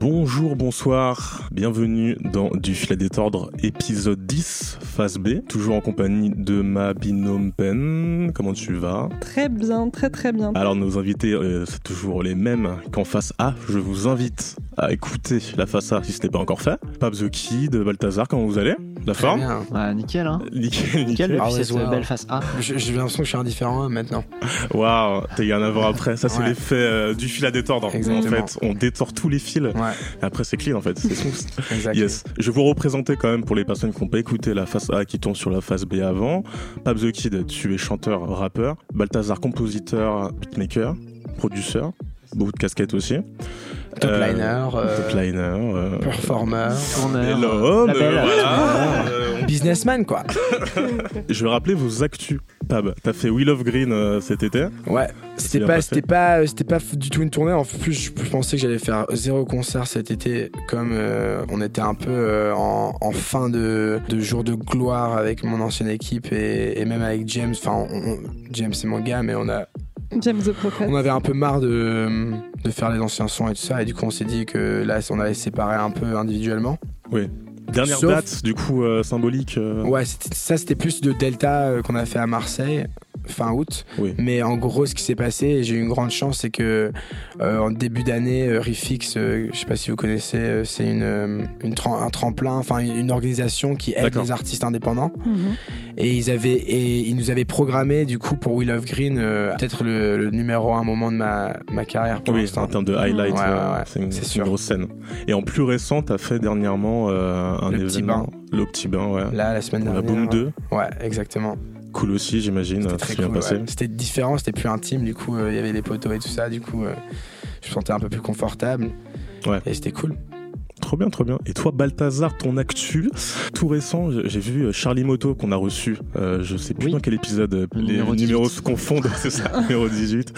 Bonjour, bonsoir, bienvenue dans Du filet d'étordre épisode 10, phase B, toujours en compagnie de ma binôme Pen. Comment tu vas? Très bien, très très bien. Alors nos invités, euh, c'est toujours les mêmes qu'en face A. Je vous invite à écouter la face A si ce n'est pas encore fait. Pab the Kid, Balthazar, comment vous allez? La forme. Ouais, nickel, hein. Nickel, Nickel Ah ouais, wow. belle face A. Je- J'ai l'impression que je suis indifférent maintenant. Waouh, t'as eu un avant après. Ça, c'est Ouais. l'effet euh, du fil à détordre. En Exactement. fait, on détord tous les fils. Ouais, Après, c'est clean en fait. C'est smooth. exact. Yes. Je vais vous représenter quand même pour les personnes qui n'ont pas écouté la face A qui tourne sur la face B avant. Pab the Kid, tu es chanteur, rappeur. Balthazar, compositeur, beatmaker, producteur. Beaucoup de casquettes aussi. Top Euh, liner, euh, top liner. euh, performer, Tourneur, voilà. Businessman quoi. je vais rappeler vos actus. Pab, t'as fait Wheel of Green euh, cet été. Ouais, c'était pas, c'était pas, c'était pas du tout une tournée. En plus, je, je pensais que j'allais faire zéro concert cet été, comme euh, on était un peu euh, en, en fin de, de jour de gloire avec mon ancienne équipe et, et même avec James. Enfin, on- on- James c'est mon gars, mais on a, James the Prophet. on avait un peu marre de, de faire les anciens sons et tout ça, et du coup on s'est dit que là, on allait se séparer un peu individuellement. Dernière Sauf- date, du coup, euh, symbolique. euh, Ouais, ça c'était plus de Delta euh, qu'on a fait à Marseille fin août. Oui. Mais en gros, ce qui s'est passé, et j'ai eu une grande chance, c'est que euh, en début d'année, euh, Refix, euh, je sais pas si vous connaissez, euh, c'est une, euh, une un tremplin, enfin une, une organisation qui aide les artistes indépendants. Mhm. Et ils avaient, et ils nous avaient programmé du coup pour We Love Green, euh, peut-être le, le numéro un moment de ma, ma carrière pour Oui, en termes de highlight, Ouais, ouais, ouais, c'est une, grosse scène. Et en plus récent, t'as fait dernièrement euh, un Le Petit événement, Bain. le petit bain, ouais. Là, la semaine Pour la dernière. Boom 2, Ouais, exactement. Cool aussi, j'imagine. C'était cool. passé. ouais. C'était différent, c'était plus intime. Du coup, euh, il y avait les poteaux et tout ça. Du coup, euh, je me sentais un peu plus confortable. Ouais. Et c'était cool. Trop bien, trop bien. Et toi, Balthazar, ton actu, tout récent, j'ai vu euh, Charlie Moto qu'on a reçu, euh, je sais plus Oui. dans quel épisode, euh, Le les numéro 18. numéros se confondent, c'est ça, numéro 18,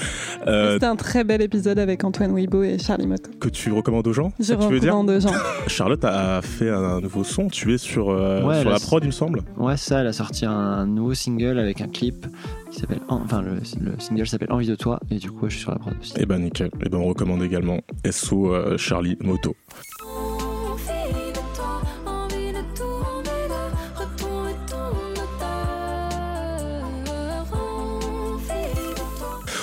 euh, C'était un très bel épisode avec Antoine Weibo et Charlie Moto. que tu recommandes aux gens, Je ça tu veux dire recommande aux gens. Charlotte a fait un nouveau son, tu es sur, euh, Ouais, sur la prod, il me semble. Ouais, ça, elle a sorti un nouveau single avec un clip qui s'appelle. En- Enfin, le, le single s'appelle Envie de toi, et du coup, je suis sur la prod aussi. Eh ben nickel, eh ben on recommande également SO euh, Charlie Moto.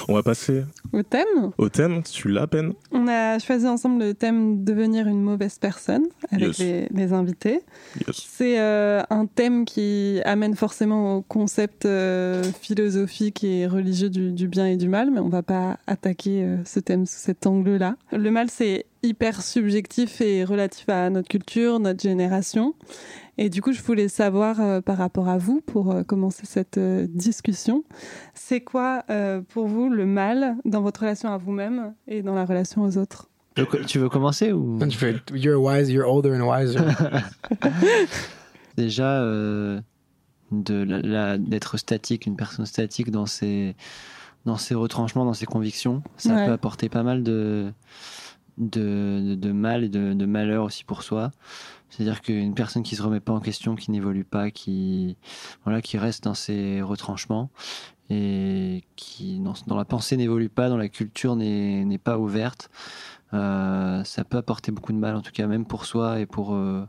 On va passer Au thème, au thème, tu l'as peine on a choisi ensemble le thème devenir une mauvaise personne avec Yes. les, les invités. Yes. C'est euh, un thème qui amène forcément au concept euh, philosophique et religieux du, du bien et du mal, mais on va pas attaquer euh, ce thème sous cet angle-là. Le mal, c'est hyper subjectif et relatif à notre culture, notre génération. Et du coup, je voulais savoir euh, par rapport à vous, pour euh, commencer cette euh, discussion, c'est quoi euh, pour vous le mal dans votre relation à vous-même et dans la relation aux autres? Tu veux- Tu veux commencer ou You're wise, you're older and wiser. Déjà, euh, d'être statique, une personne statique dans ses, dans ses retranchements, dans ses convictions, ça Ouais. peut apporter pas mal de, de, de, de mal et de, de malheur aussi pour soi. C'est-à-dire qu'une personne qui se remet pas en question, qui n'évolue pas, qui, voilà, qui reste dans ses retranchements et qui, dans, dans la pensée, n'évolue pas, dans la culture n'est n'est pas ouverte, euh, ça peut apporter beaucoup de mal, en tout cas, même pour soi et pour, euh,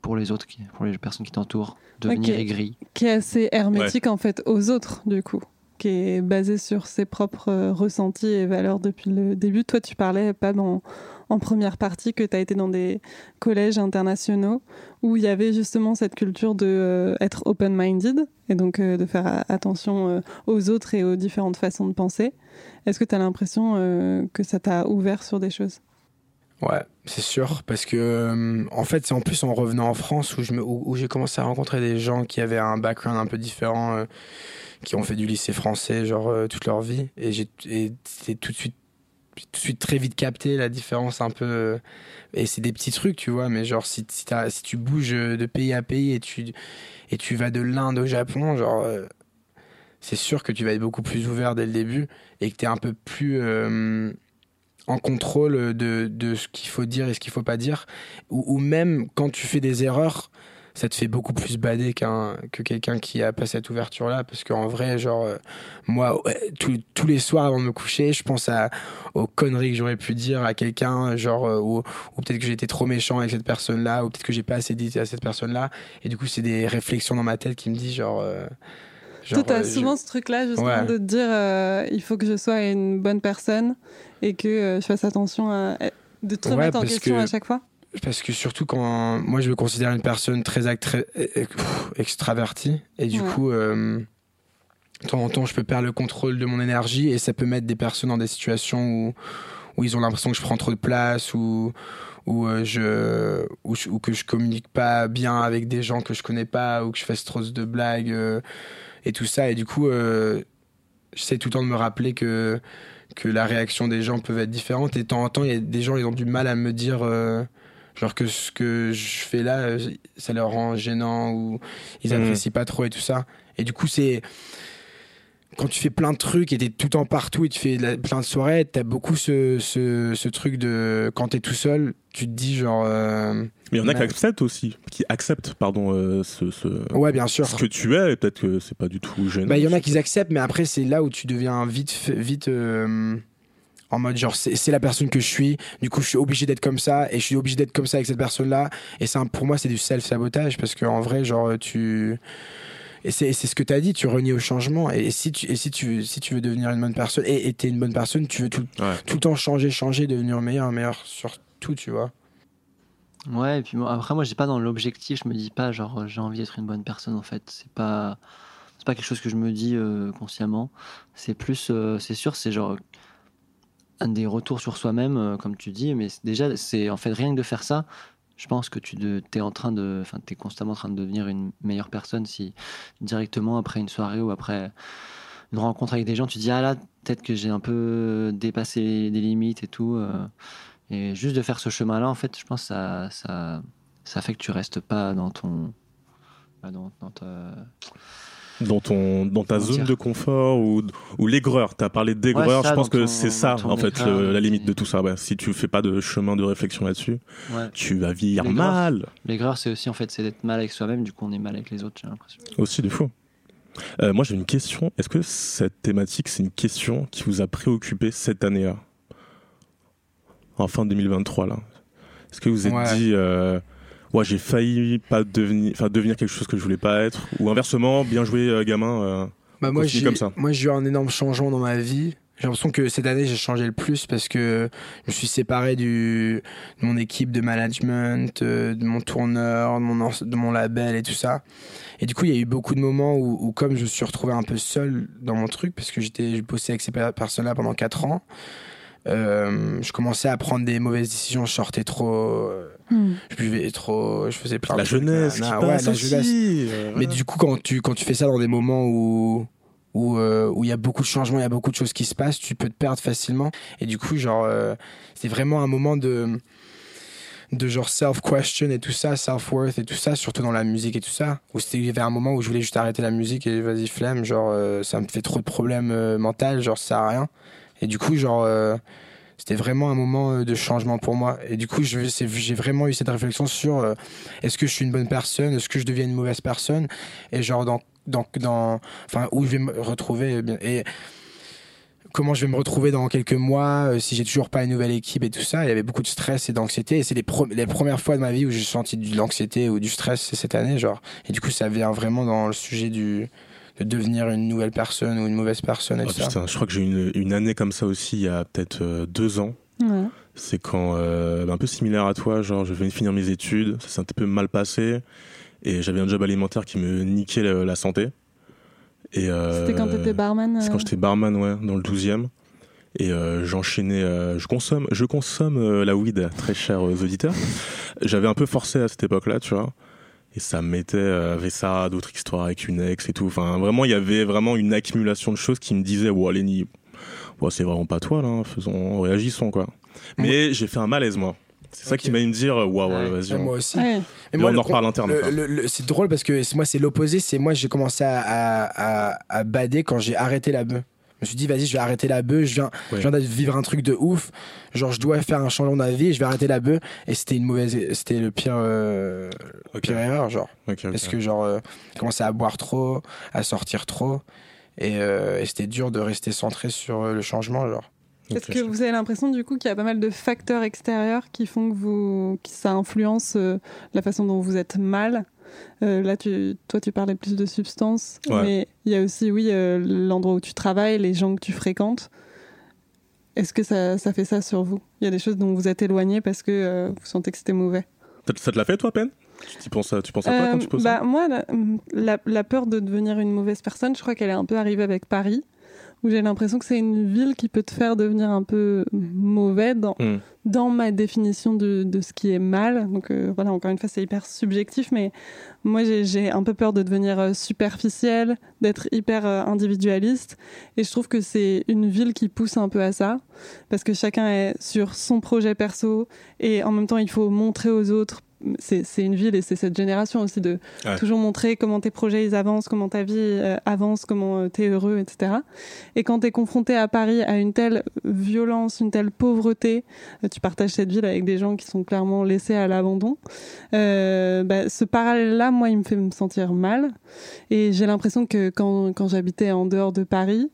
pour les autres, qui, pour les personnes qui t'entourent. Devenir Ok. aigri. qui est assez hermétique en fait aux autres du coup qui est basé sur ses propres euh, ressentis et valeurs depuis le début. Toi, tu parlais pas dans, en première partie que tu as été dans des collèges internationaux où il y avait justement cette culture de euh, être open-minded et donc euh, de faire attention euh, aux autres et aux différentes façons de penser. Est-ce que tu as l'impression euh, que ça t'a ouvert sur des choses? Ouais, c'est sûr, parce que en fait, c'est en plus en revenant en France où je où, où j'ai commencé à rencontrer des gens qui avaient un background un peu différent, qui ont fait du lycée français genre toute leur vie, et j'ai tout de suite tout de suite très vite capté la différence un peu euh, et c'est des petits trucs tu vois mais genre si si, tu bouges de pays à pays et tu et tu vas de l'Inde au Japon genre euh, c'est sûr que tu vas être beaucoup plus ouvert dès le début et que tu es un peu plus euh, en contrôle de, de ce qu'il faut dire et ce qu'il faut pas dire. Ou même quand tu fais des erreurs, ça te fait beaucoup plus bader qu'un que quelqu'un qui a pas cette ouverture là parce qu'en vrai genre euh, moi ouais, tous- tous les soirs avant de me coucher je pense à aux conneries que j'aurais pu dire à quelqu'un genre euh, ou, ou peut-être que été trop méchant avec cette personne là ou peut-être que j'ai pas assez dit à cette personne là et du coup c'est des réflexions dans ma tête qui me disent genre euh, Toi, t'as euh, je- souvent ce truc-là, justement, Ouais. de te dire euh, il faut que je sois une bonne personne et que euh, je fasse attention à. de te Ouais, remettre en parce question que- à chaque fois. Parce que surtout quand moi je me considère une personne très euh, pff, extravertie. Et du Ouais. coup euh, de temps en temps je peux perdre le contrôle de mon énergie et ça peut mettre des personnes dans des situations où, où ils ont l'impression que je prends trop de place ou ou euh, je ou, que je communique pas bien avec des gens que je connais pas ou que je fasse trop de blagues euh, et tout ça. Et du coup euh, j'essaie tout le temps de me rappeler que que la réaction des gens peut être différente. Et de temps en temps il y a des gens ils ont du mal à me dire euh, genre que ce que je fais là euh, ça leur rend gênant ou ils Mhm. apprécient pas trop et tout ça. Et du coup c'est quand tu fais plein de trucs et t'es tout le temps partout et tu fais la- plein de soirées t'as beaucoup ce, ce, ce truc de quand t'es tout seul tu te dis genre euh, Mais il y en a qui acceptent aussi, qui acceptent, pardon, euh, ce, ce, ouais bien sûr. ce que tu es, et peut-être que c'est pas du tout gênant. Bah, il y en a qui acceptent, mais après, c'est là où tu deviens vite, vite euh, en mode genre, c'est la personne que je suis, du coup, je suis obligé d'être comme ça, et je suis obligé d'être comme ça avec cette personne-là. Et c'est un- pour moi, c'est du self-sabotage, parce qu'en vrai, genre, tu. Et c'est c'est ce que tu as dit, tu renies au changement. Et si tu, et si tu, si tu veux devenir une bonne personne, et tu es une bonne personne, tu veux tout, Ouais. tout le temps changer, changer, devenir meilleur, meilleur sur tout, tu vois. Ouais, et puis moi, après, moi, j'ai pas dans l'objectif, je me dis pas, genre, j'ai envie d'être une bonne personne, en fait. C'est pas, c'est pas quelque chose que je me dis euh, consciemment. C'est plus, euh, c'est sûr, c'est genre un des retours sur soi-même, euh, comme tu dis, mais déjà, c'est en fait rien que de faire ça. Je pense que tu es en train de, enfin, t'es constamment en train de devenir une meilleure personne si directement après une soirée ou après une rencontre avec des gens, tu dis ah là, peut-être que j'ai un peu dépassé des limites et tout. euh, et juste de faire ce chemin-là, en fait, je pense que ça, ça, ça fait que tu restes pas dans ton. Dans, dans ton dans ta zone dire de confort ou ou l'aigreur t'as parlé d'aigreur Ouais, je pense que c'est ça en fait le- la limite de tout ça ouais. si tu fais pas de chemin de réflexion là-dessus Ouais. tu vas L'aigreur. mal L'aigreur, c'est aussi en fait, c'est d'être mal avec soi-même, du coup, on est mal avec les autres, j'ai l'impression. aussi des fois Euh, moi j'ai une question est-ce que cette thématique c'est une question qui vous a préoccupé cette année-là? En fin 2023 là est-ce que vous vous êtes Ouais. dit euh, ouais j'ai failli pas devenir enfin devenir quelque chose que je voulais pas être ou inversement bien joué euh, gamin euh, Bah moi, Continue j'ai, comme ça. moi, j'ai eu un énorme changement dans ma vie. J'ai l'impression que cette année, j'ai changé le plus parce que je me suis séparé du, de mon équipe de management, euh, de mon tourneur, de mon, de mon label et tout ça. Et du coup, il y a eu beaucoup de moments où, où comme je me suis retrouvé un peu seul dans mon truc, parce que j'étais, je bossais avec ces per- personnes-là pendant 4 ans, euh, je commençais à prendre des mauvaises décisions. Je sortais trop, euh, Hmm. je buvais trop, je faisais plein la de trucs, jeunesse qui nanana. Ouais, passe la aussi, jeunesse. euh, Mais du coup, quand tu, quand tu fais ça dans des moments où où euh, où il y a beaucoup de changements, il y a beaucoup de choses qui se passent, tu peux te perdre facilement. Et du coup, genre, euh, c'est vraiment un moment de de genre self-question et tout ça, self-worth et tout ça, surtout dans la musique et tout ça. Où c'était, il y avait un moment où je voulais juste arrêter la musique et vas-y flemme, genre euh, ça me fait trop de problèmes euh, mentaux, genre ça sert à rien. Et du coup, genre euh, c'était vraiment un moment euh, de changement pour moi. Et du coup, j'ai vraiment eu cette réflexion sur euh, est-ce que je suis une bonne personne, est-ce que je deviens une mauvaise personne, et genre dans, dans, dans enfin où je vais me retrouver, et comment je vais me retrouver dans quelques mois euh, si j'ai toujours pas une nouvelle équipe et tout ça. Il y avait beaucoup de stress et d'anxiété, et c'est les, les premières fois de ma vie où j'ai senti de l'anxiété ou du stress cette année, genre. Et du coup, ça vient vraiment dans le sujet du de devenir une nouvelle personne ou une mauvaise personne et tout ça. putain, je crois que j'ai eu une, une année comme ça aussi il y a peut-être euh, deux ans. Ouais. C'est quand, euh, un peu similaire à toi, genre je venais de finir mes études, ça s'est un petit peu mal passé, et j'avais un job alimentaire qui me niquait la, la santé. Et, euh, C'était quand t'étais barman. C'est euh, quand j'étais barman, ouais, dans le 12e. Et euh, j'enchaînais, euh, je consomme, je consomme euh, la weed, très cher aux auditeurs. J'avais un peu forcé à cette époque-là, tu vois. Et ça me mettait euh, avec ça, d'autres histoires avec une ex et tout. Enfin, vraiment, il y avait vraiment une accumulation de choses qui me disaient, ouais, Lenny, ouais, c'est vraiment pas toi, là, hein, faisons, réagissons, quoi. Mais j'ai fait un malaise, moi. C'est ça qui m'a me dire, waouh, Ouais. vas-y. Ouais, on- moi aussi. Ouais. Mais moi, on en reparle interne, c'est drôle parce que c'est- moi, c'est l'opposé. C'est moi, j'ai commencé à, à, à, à bader quand j'ai arrêté la bœuf. Je me suis dit, vas-y, je vais arrêter la bœuf, je viens, Ouais. je viens de vivre un truc de ouf. Genre, je dois faire un changement de vie, je vais arrêter la bœuf. Et c'était une mauvaise, c'était le pire, euh, pire erreur, genre. Parce que, genre, euh, je commençais à boire trop, à sortir trop. Et, euh, et c'était dur de rester centré sur le changement, genre. Est-ce que vous avez l'impression du coup qu'il y a pas mal de facteurs extérieurs qui font que vous, que ça influence euh, la façon dont vous êtes mal? Euh, Là, tu, toi, tu parlais plus de substances, Ouais. mais il y a aussi, oui, euh, l'endroit où tu travailles, les gens que tu fréquentes. Est-ce que ça, ça fait ça sur vous? Il y a des choses dont vous êtes éloigné parce que euh, vous sentez que c'était mauvais. Ça, te l'a fait, toi, peine tu, penses à, tu penses à quoi quand tu poses bah, ça Moi, la, la- la peur de devenir une mauvaise personne, je crois qu'elle est un peu arrivée avec Paris, où j'ai l'impression que c'est une ville qui peut te faire devenir un peu mauvais dans, Hmm. dans ma définition de, de ce qui est mal. Donc euh, voilà, encore une fois, c'est hyper subjectif, mais moi, j'ai- un peu peur de devenir euh, superficielle, d'être hyper euh, individualiste. Et je trouve que c'est une ville qui pousse un peu à ça, parce que chacun est sur son projet perso, et en même temps, il faut montrer aux autres. C'est une ville et c'est cette génération aussi de Ouais. toujours montrer comment tes projets ils avancent, comment ta vie euh, avance, comment tu es heureux, etc. Et quand tu es confronté à Paris à une telle violence, une telle pauvreté, euh, tu partages cette ville avec des gens qui sont clairement laissés à l'abandon. Euh, bah, ce parallèle-là, moi, il me fait me sentir mal. Et j'ai l'impression que quand, quand j'habitais en dehors de Paris,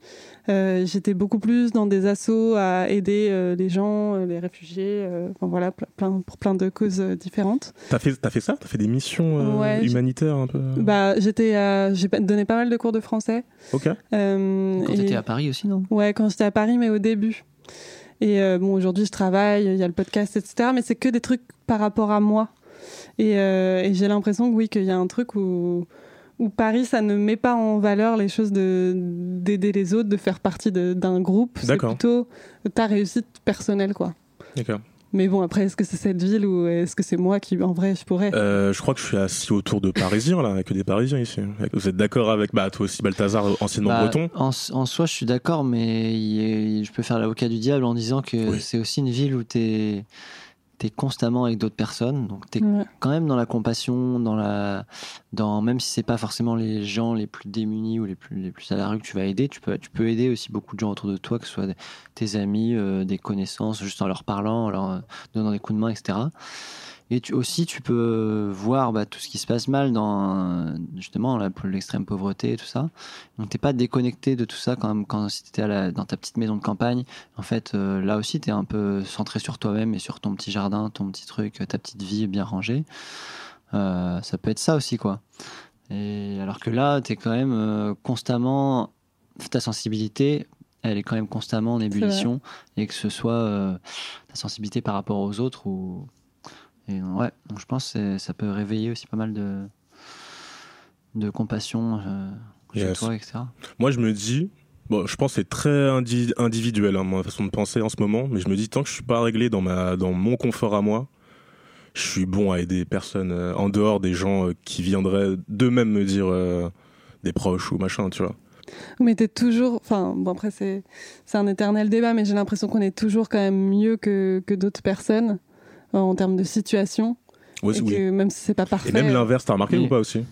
euh, j'étais beaucoup plus dans des assauts à aider euh, les gens, euh, les réfugiés, euh, enfin voilà, ple- plein, pour plein de causes euh, différentes. T'as fait, t'as fait ça? T'as fait des missions euh, Ouais, humanitaires un peu? Bah, j'étais, à- j'ai donné pas mal de cours de français. Ok. Euh, Quand et- t'étais à Paris aussi, non? Ouais, quand j'étais à Paris, mais au début. Et euh, bon, aujourd'hui, je travaille, il y a le podcast, etc. Mais c'est que des trucs par rapport à moi. Et, euh, et j'ai l'impression que oui, qu'il y a un truc où, où Paris, ça ne met pas en valeur les choses de d'aider les autres, de faire partie de- d'un groupe. C'est plutôt ta réussite personnelle, quoi. D'accord. Mais bon, après, est-ce que c'est cette ville ou est-ce que c'est moi qui, en vrai, je pourrais? Euh, je crois que je suis assis autour de Parisiens, là, avec des Parisiens ici. Vous êtes d'accord avec, bah, toi aussi, Balthazar, anciennement Bah, breton? en, en soi, je suis d'accord, mais je peux faire l'avocat du diable en disant que Oui. c'est aussi une ville où tu es, constamment avec d'autres personnes. Donc, tu es Ouais. quand même dans la compassion, dans la, dans, même si c'est pas forcément les gens les plus démunis ou les plus, les plus à la rue que tu vas aider, tu peux, tu peux aider aussi beaucoup de gens autour de toi, que ce soit tes amis, euh, des connaissances, juste en leur parlant, en leur euh, donnant des coups de main, etc. Et tu, aussi, tu peux voir bah, tout ce qui se passe mal dans justement l'extrême pauvreté et tout ça. Donc, t'es pas déconnecté de tout ça quand, même, quand si t'étais dans ta petite maison de campagne. En fait, euh, là aussi, t'es un peu centré sur toi-même et sur ton petit jardin, ton petit truc, ta petite vie bien rangée. Euh, ça peut être ça aussi, quoi. Et alors que là, t'es quand même euh, constamment. Ta sensibilité, elle est quand même constamment en ébullition. Et que ce soit euh, ta sensibilité par rapport aux autres ou. Et ouais, donc je pense que ça peut réveiller aussi pas mal de, de compassion euh, chez Yes. toi, etc. Moi, je me dis, bon, je pense que c'est très indi- individuel, hein, ma façon de penser en ce moment, mais je me dis, tant que je suis pas réglé dans, ma, dans mon confort à moi, je suis bon à aider personne euh, en dehors des gens euh, qui viendraient d'eux-mêmes me dire euh, des proches ou machin, tu vois. Mais t'es toujours. Enfin, bon, après, c'est c'est un éternel débat, mais j'ai l'impression qu'on est toujours quand même mieux que, que d'autres personnes euh, en termes de situation. Ouais, et oui. que même si c'est pas parfait. Et même l'inverse, t'as remarqué Oui. ou pas aussi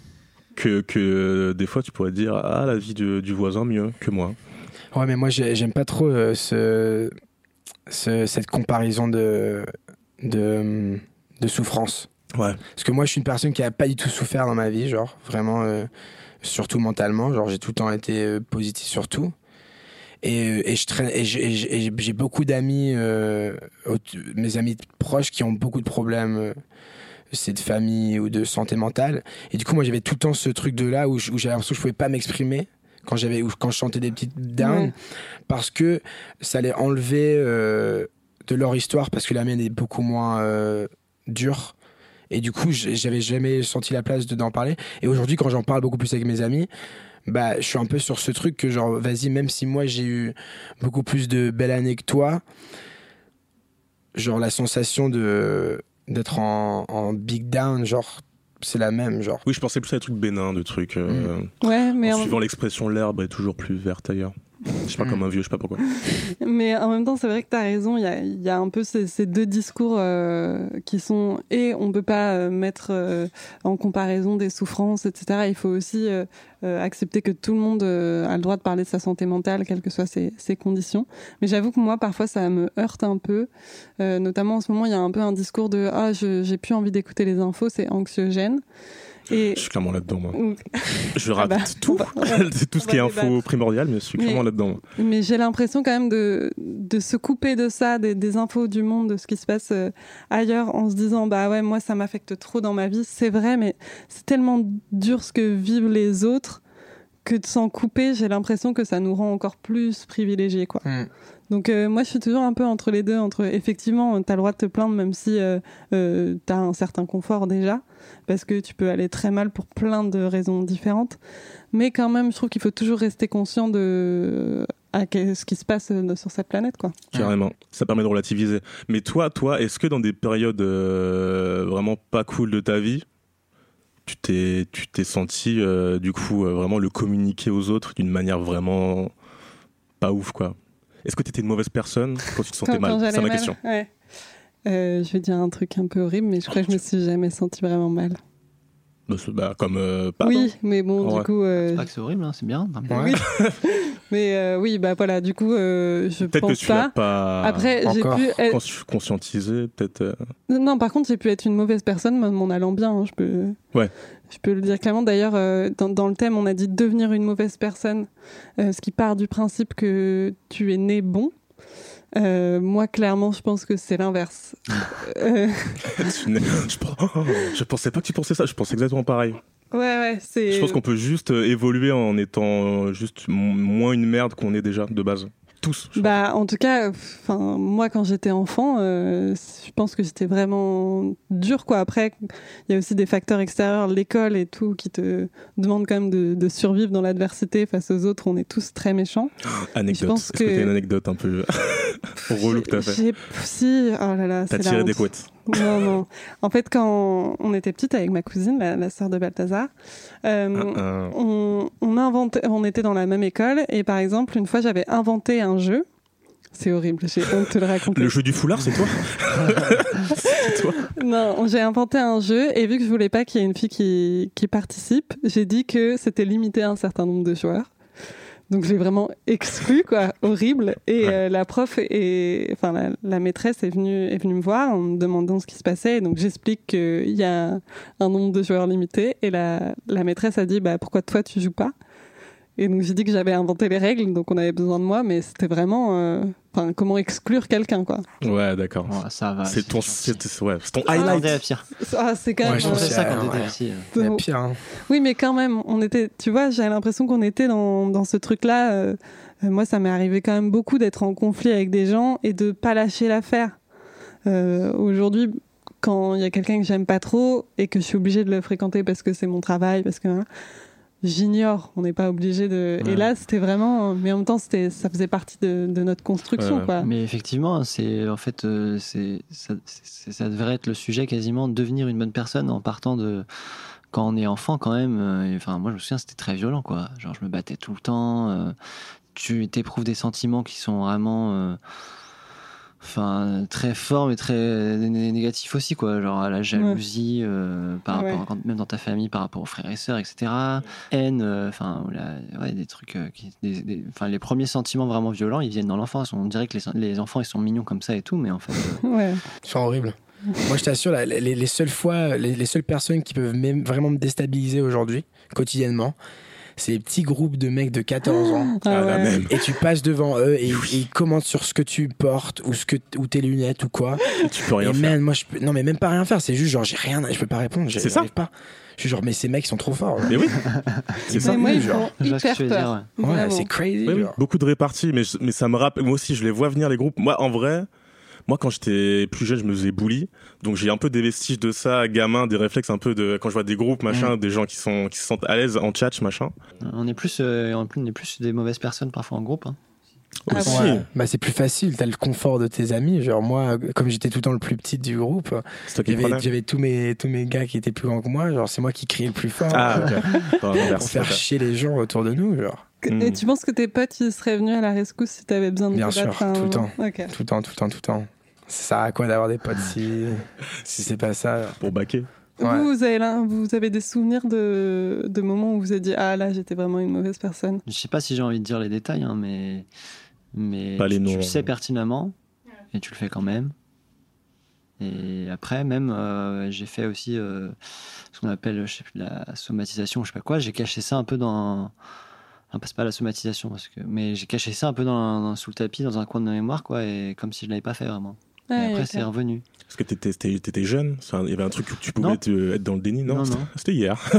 que, que euh, des fois, tu pourrais te dire, ah, la vie du, du voisin mieux que moi. Ouais, mais moi, j'ai- j'aime pas trop euh, ce, ce- cette comparaison de, de, de souffrance. Ouais. Parce que moi, je suis une personne qui a pas du tout souffert dans ma vie, genre, vraiment, euh, surtout mentalement. Genre, j'ai tout le temps été euh, positif sur tout. Et, et je traîne, et j'ai- beaucoup d'amis, euh, mes amis proches qui ont beaucoup de problèmes. euh, c'est de famille ou de santé mentale. Et du coup, moi, j'avais tout le temps ce truc de là où, j'avais l'impression que je pouvais pas m'exprimer quand j'avais, quand je chantais des petites downs Ouais. parce que ça allait enlever euh, de leur histoire parce que la mienne est beaucoup moins euh, dure. Et du coup, j'avais jamais senti la place de- d'en parler. Et aujourd'hui, quand j'en parle beaucoup plus avec mes amis, bah, je suis un peu sur ce truc que genre, vas-y, même si moi j'ai eu beaucoup plus de belles années que toi, genre la sensation de d'être en, en big down, genre, c'est la même, genre. Oui, je pensais plus à des trucs bénins, de trucs. euh, Ouais, mais en en- suivant l'expression, l'herbe est toujours plus verte ailleurs. Je parle comme un vieux, je sais pas pourquoi. Mais en même temps, c'est vrai que tu as raison. Il y a, un peu ces, deux discours euh, qui sont et on peut pas euh, mettre euh, en comparaison des souffrances, etc. Il faut aussi accepter que tout le monde a le droit de parler de sa santé mentale, quelles que soient ses, ses conditions. Mais j'avoue que moi, parfois, ça me heurte un peu. Notamment en ce moment, il y a un peu un discours de ah, j'ai plus envie d'écouter les infos, c'est anxiogène. Et Je suis clairement là-dedans, moi. ou- Je Ah rate bah, tout. tout ce qui est info débattre. primordial, mais je suis Mais- clairement là-dedans. Mais j'ai l'impression quand même de, de se couper de ça, des, des infos du monde, de ce qui se passe euh, ailleurs, en se disant bah ouais, moi ça m'affecte trop dans ma vie. C'est vrai, mais c'est tellement dur ce que vivent les autres que de s'en couper, j'ai l'impression que ça nous rend encore plus privilégiés, quoi. Mm. Donc euh, moi, je suis toujours un peu entre les deux, entre effectivement, tu as le droit de te plaindre même si euh, euh, tu as un certain confort déjà, parce que tu peux aller très mal pour plein de raisons différentes. Mais quand même, je trouve qu'il faut toujours rester conscient de à que- ce qui se passe euh, sur cette planète, quoi. Carrément. Ça permet de relativiser. Mais toi, toi, est-ce que dans des périodes euh, vraiment pas cool de ta vie, tu t'es, tu t'es senti euh, du coup euh, vraiment le communiquer aux autres d'une manière vraiment pas ouf, quoi Est-ce que tu étais une mauvaise personne quand tu te sentais mal C'est ma mal, question. ouais. Euh, je vais dire un truc un peu horrible, mais je crois que je me suis jamais sentie vraiment mal. Bah, bah, comme pas. pas, oui, mais bon, Ouais. du coup, euh, C'est pas que c'est horrible, hein, c'est bien. Ouais. Oui. mais euh, oui, bah voilà, du coup, euh, je Peut-être que pense tu l'as pas. pas Après, j'ai pu être- cons- conscientisé, peut-être. euh, Non, par contre, j'ai pu être une mauvaise personne, même en allant bien. hein, je peux. Ouais. Je peux le dire clairement. D'ailleurs, euh, dans, dans le thème, on a dit devenir une mauvaise personne, euh, ce qui part du principe que tu es né bon. Euh, moi, clairement, je pense que c'est l'inverse. Euh, tu n'es- je, pense- je pensais pas que tu pensais ça. Je pense exactement pareil. Ouais, ouais, c'est. Je pense qu'on peut juste euh, évoluer en étant euh, juste moins une merde qu'on est déjà de base. Tous. Bah, en tout cas, enfin, moi, quand j'étais enfant, euh, je pense que c'était vraiment dur, quoi. Après, il y a aussi des facteurs extérieurs, l'école et tout, qui te demandent quand même de, de survivre dans l'adversité face aux autres. On est tous très méchants. Anecdote. pense Est-ce que que- t'as une anecdote un peu relou que t'as fait? Si, oh là là, T'as tiré des couettes. Non, non. En fait, quand on était petite avec ma cousine, la, la sœur de Balthazar, euh, Ah, ah. on, inventé, on était dans la même école et par exemple, une fois, j'avais inventé un jeu. C'est horrible, j'ai honte de te le raconter. Le jeu du foulard, c'est toi C'est toi Non, j'ai inventé un jeu et vu que je voulais pas qu'il y ait une fille qui, qui participe, j'ai dit que c'était limité à un certain nombre de joueurs. Donc je l'ai vraiment exclu, quoi, horrible. Et Ouais. euh, la prof et enfin la, la maîtresse est venue est venue me voir en me demandant ce qui se passait. Et donc j'explique qu'il y a un nombre de joueurs limité et la, la maîtresse a dit bah pourquoi toi tu joues pas? Et donc j'ai dit que j'avais inventé les règles, donc on avait besoin de moi, mais c'était vraiment euh, enfin comment exclure quelqu'un quoi. Ouais, d'accord. Ouais, ça va. c'est ton, c'est, ouais, c'est ton Ah, highlight. est la pire. Ah, c'est quand Ouais, même. je pense fait que ça c'est- quand ouais. y a pire. hein. Oui, mais quand même, on était, tu vois, j'ai l'impression qu'on était dans, dans ce truc-là. euh, euh, moi, ça m'est arrivé quand même beaucoup d'être en conflit avec des gens et de pas lâcher l'affaire. Euh, Aujourd'hui, quand il y a quelqu'un que j'aime pas trop et que je suis obligée de le fréquenter parce que c'est mon travail, parce que hein, j'ignore, on n'est pas obligé de. Ouais. Et là, c'était vraiment. Mais en même temps, c'était, ça faisait partie de, de notre construction, Ouais, quoi. Mais effectivement, c'est en fait, euh, c'est ça, devrait être le sujet quasiment de devenir une bonne personne en partant de quand on est enfant quand même. euh, et, Enfin, moi, je me souviens, c'était très violent, quoi. Genre, je me battais tout le temps. euh, tu t'éprouves des sentiments qui sont vraiment, euh, enfin, très forts mais très né- négatifs aussi, quoi. Genre la jalousie euh, par Ouais. rapport, même dans ta famille, par rapport aux frères et sœurs, etc. Haine, euh, enfin, la- ouais, des trucs, euh, qui, des- des- enfin, les premiers sentiments vraiment violents, ils viennent dans l'enfance. On dirait que les, les enfants, ils sont mignons comme ça et tout, mais en fait, euh, Ouais. C'est horrible. Moi, je t'assure, les seules fois, les, les seules personnes qui peuvent même vraiment me déstabiliser aujourd'hui, quotidiennement, c'est les petits groupes de mecs de 14 ans. Ah Ah, la ouais. même. Et tu passes devant eux et, et ils commentent sur ce que tu portes ou ce que ou tes lunettes ou quoi. Tu peux rien et faire. man, moi je peux, non mais même pas rien faire, c'est juste genre j'ai rien, je peux pas répondre, C'est ça. pas. Je suis genre mais ces mecs sont trop forts. Mais oui, c'est ça. Moi, ils genre. font hyper peur. ouais. C'est crazy. Oui, oui, genre. beaucoup de réparties, mais, je- mais ça me rappelle. Moi aussi, je les vois venir les groupes. Moi, en vrai, moi, quand j'étais plus jeune, je me faisais bully. Donc, j'ai un peu des vestiges de ça, gamin, des réflexes un peu de quand je vois des groupes, machin, des gens qui sont qui se sentent à l'aise en chat, machin. On est plus, euh, on est plus des mauvaises personnes parfois en groupe. hein. Ah Aussi. Ouais. Bah c'est plus facile, t'as le confort de tes amis. Genre moi, comme j'étais tout le temps le plus petit du groupe, j'avais tous mes tous mes gars qui étaient plus grands que moi. Genre c'est moi qui criais le plus fort Ah, ok. Dans l'inverse, pour faire chier les gens autour de nous. Genre. Et tu penses que tes potes ils seraient venus à la rescousse si t'avais besoin de Bien sûr, un tout le Ok. Tout le temps, tout le temps, tout le temps. Ça sert à quoi d'avoir des potes si, si c'est pas ça Pour baquer. Ouais. Vous, vous avez, là- vous avez des souvenirs de, de moments où vous êtes dit Ah là, j'étais vraiment une mauvaise personne? Je sais pas si j'ai envie de dire les détails, hein, mais, mais Pas les tu, tu noms. le sais pertinemment et tu le fais quand même. Et après, même, euh, j'ai fait aussi euh, ce qu'on appelle je sais plus, la somatisation, je sais pas quoi. J'ai caché ça un peu dans. Enfin, c'est pas la somatisation, parce que... mais j'ai caché ça un peu dans, dans- sous le tapis, dans un coin de ma mémoire, quoi, et comme si je l'avais pas fait vraiment. Et après, c'est revenu. Parce que t'étais, t'étais jeune, il y avait un truc où tu pouvais être, euh, être dans le déni, non, Non, C'était- non. C'était hier.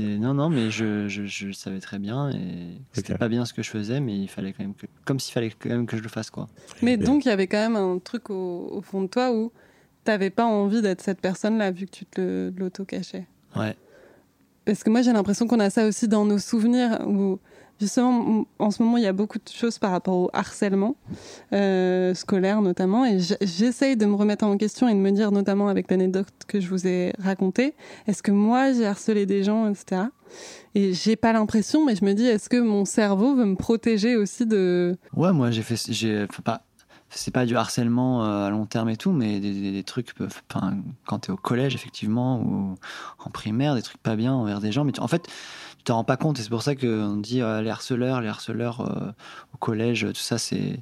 Non, non, mais je, je, je le savais très bien, et c'était Ok. pas bien ce que je faisais, mais il fallait quand même que. Comme s'il fallait quand même que je le fasse, quoi. Mais Bien. donc, il y avait quand même un truc au, au fond de toi où t'avais pas envie d'être cette personne-là vu que tu te le- de l'auto-cachais. Ouais. Parce que moi, j'ai l'impression qu'on a ça aussi dans nos souvenirs où, justement, en ce moment, il y a beaucoup de choses par rapport au harcèlement euh, scolaire notamment. Et j'essaye de me remettre en question et de me dire, notamment avec l'anecdote que je vous ai racontée, est-ce que moi, j'ai harcelé des gens, etc. Et j'ai pas l'impression, mais je me dis, est-ce que mon cerveau veut me protéger aussi de. Ouais, moi j'ai fait, j'ai, enfin, pas, c'est pas du harcèlement euh, à long terme et tout, mais des, des- des trucs, peuvent- enfin, quand t'es au collège effectivement ou en primaire, des trucs pas bien envers des gens, mais tu- en fait, tu t'en rends pas compte et c'est pour ça qu'on dit euh, les harceleurs, les harceleurs euh, au collège, tout ça, c'est.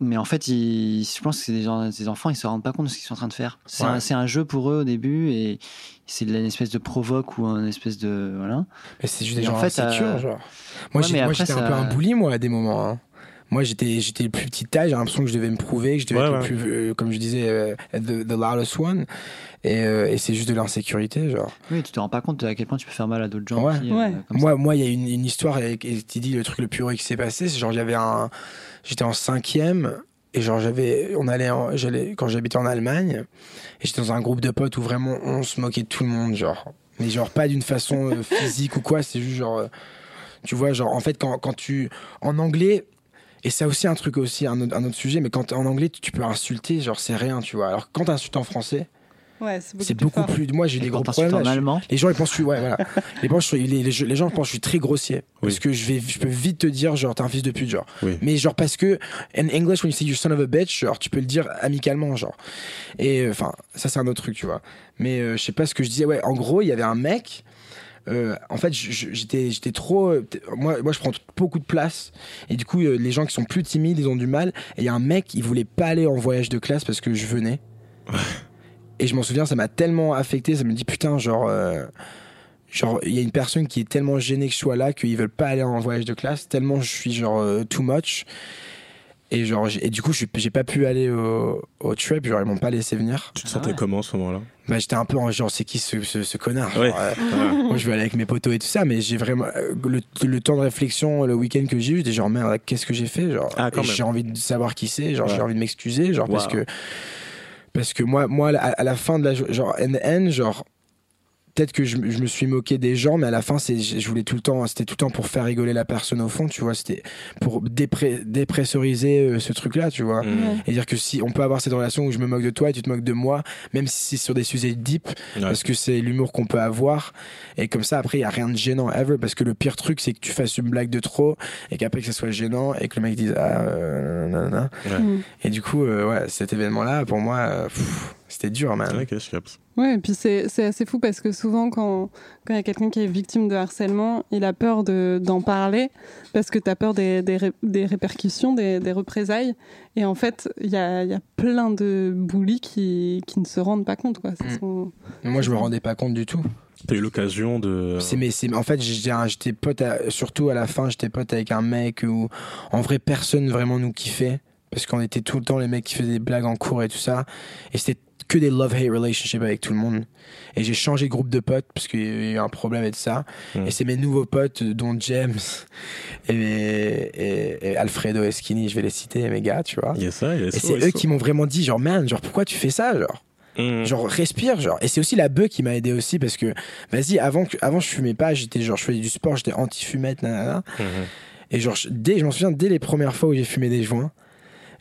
Mais en fait, ils- je pense que c'est des, gens- des enfants, ils se rendent pas compte de ce qu'ils sont en train de faire. C'est Ouais. un, un jeu pour eux au début et c'est une espèce de provoque ou une espèce de voilà. Mais c'est juste des Et en gens fait, insécures, euh, genre. Moi, ouais, j'étais un peu un bully, moi, à des moments. hein. Moi, j'étais, j'étais le plus petit taille, j'ai l'impression que je devais me prouver, que je devais Ouais, être ouais. le plus, euh, comme je disais, euh, the, the loudest one. Et, euh, et c'est juste de l'insécurité, genre. Oui, tu te rends pas compte à quel point tu peux faire mal à d'autres gens. Ouais. aussi, euh, ça. Moi, moi, il y a une, une histoire, et, et tu dis le truc le plus heureux qui s'est passé, c'est genre, j'avais un, j'étais en cinquième, et genre, j'avais, on allait, en- j'allais, quand j'habitais en Allemagne, et j'étais dans un groupe de potes où vraiment on se moquait de tout le monde, genre. Mais genre, pas d'une façon physique ou quoi, c'est juste genre, tu vois, genre, en fait, quand, quand tu, en anglais, et c'est aussi un truc aussi, un, autre- un autre sujet, mais quand en anglais, tu, tu peux insulter, genre, c'est rien, tu vois. Alors, quand tu insultes en français, Ouais, c'est beaucoup, beaucoup plus, moi, j'ai des gros t'insultes problèmes. en allemand, les gens ils pensent que je suis ouais voilà. Les gens, les, les- les gens pensent que je suis très grossier. Parce que je vais je peux vite te dire genre t'es un fils de pute genre. Oui. mais genre parce que in English when you say you son of a bitch genre tu peux le dire amicalement genre. Et euh, enfin ça c'est un autre truc tu vois. Mais euh, je sais pas ce que je disais. Ouais en gros il y avait un mec euh, en fait, j'étais, j'étais trop. euh, moi, moi, je prends beaucoup de place. Et du coup, euh, les gens qui sont plus timides, ils ont du mal. Et il y a un mec, il voulait pas aller en voyage de classe parce que je venais. Et je m'en souviens, ça m'a tellement affecté. Ça me dit putain, genre, euh, genre, il y a une personne qui est tellement gênée que je sois là qu'ils veulent pas aller en voyage de classe. Tellement je suis genre too much. Et genre, et du coup, j'ai pas pu aller au, au trip. Genre, ils m'ont pas laissé venir. Tu te Ah sentais ouais. comment à ce moment-là? Bah, j'étais un peu en genre, c'est qui ce, ce, ce connard genre, euh, moi, je vais aller avec mes potos et tout ça, mais j'ai vraiment euh, le, le temps de réflexion le week-end que j'ai eu, j'étais genre merde, qu'est-ce que j'ai fait genre Ah. J'ai envie de savoir qui c'est, genre Ouais. j'ai envie de m'excuser, genre parce que parce que moi, moi à, à la fin de la genre in the end, genre peut-être que je, je me suis moqué des gens, mais à la fin, c'est, je voulais tout le temps, c'était tout le temps pour faire rigoler la personne au fond, tu vois, c'était pour dépré- dépressuriser euh, ce truc-là, tu vois. Mm. Ouais. Et dire que si on peut avoir cette relation où je me moque de toi et tu te moques de moi, même si c'est sur des sujets deep, Ouais. parce que c'est l'humour qu'on peut avoir. Et comme ça, après, il n'y a rien de gênant ever. Parce que le pire truc, c'est que tu fasses une blague de trop et qu'après que ça soit gênant et que le mec dise Ah, euh, nanana. Ouais. Mm. Et du coup, euh, ouais, cet événement-là, pour moi, euh, pff, c'était dur, man. Ok, je capte. Ouais, et puis c'est c'est assez fou parce que souvent, quand quand il y a quelqu'un qui est victime de harcèlement, il a peur de- d'en parler parce que tu as peur des, des, ré- des répercussions, des, des représailles. Et en fait, il y a, il y a plein de bullies qui, qui ne se rendent pas compte. Quoi. Mm. son- moi, je me rendais pas compte du tout. T'as eu l'occasion de. C'est mais c'est en fait j'étais pote à- surtout à la fin j'étais pote avec un mec où en vrai personne vraiment nous kiffait parce qu'on était tout le temps les mecs qui faisaient des blagues en cours et tout ça et c'était que des love hate relationships avec tout le monde. Et j'ai changé de groupe de potes parce qu'il y a eu un problème avec ça. Mm. et c'est mes nouveaux potes dont James et, et- et Alfredo et Skinny je vais les citer mes gars tu vois. Et c'est eux qui m'ont vraiment dit genre man genre pourquoi tu fais ça genre? Mm. genre respire genre. Et c'est aussi la bœuf qui m'a aidé aussi parce que vas-y avant que avant je fumais pas j'étais genre je faisais du sport j'étais anti fumette nanana. Mhm. et genre je- dès je m'en souviens dès les premières fois où j'ai fumé des joints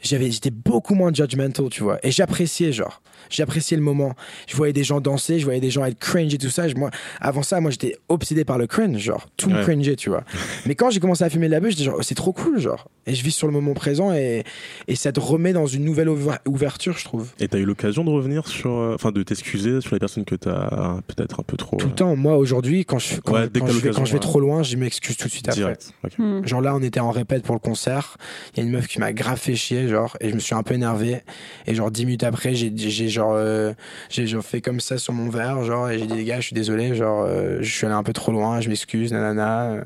j'avais j'étais beaucoup moins judgmental tu vois et j'appréciais genre j'appréciais le moment je voyais des gens danser je voyais des gens être cringe et tout ça Je- moi avant ça moi j'étais obsédé par le cringe genre tout me Ouais. cringeait tu vois mais quand j'ai commencé à fumer de la bûche j'étais genre oh, c'est trop cool genre et je vis sur le moment présent et, et ça te remet dans une nouvelle ouver- ouverture je trouve Et t'as eu l'occasion de revenir sur, euh, enfin, de t'excuser sur les personnes que t'as peut-être un peu trop. tout le temps moi aujourd'hui quand je quand, Ouais, quand je vais, quand je vais trop loin je m'excuse tout de suite euh, après direct. Ok. Hmm. Genre là, on était en répète pour le concert. Il y a une meuf qui m'a grave fait chier, genre, et je me suis un peu énervé. Et genre, dix minutes après, j'ai, j'ai genre, euh, j'ai genre fait comme ça sur mon verre, genre, et j'ai dit, les gars, je suis désolé, genre, euh, je suis allé un peu trop loin, je m'excuse, nanana.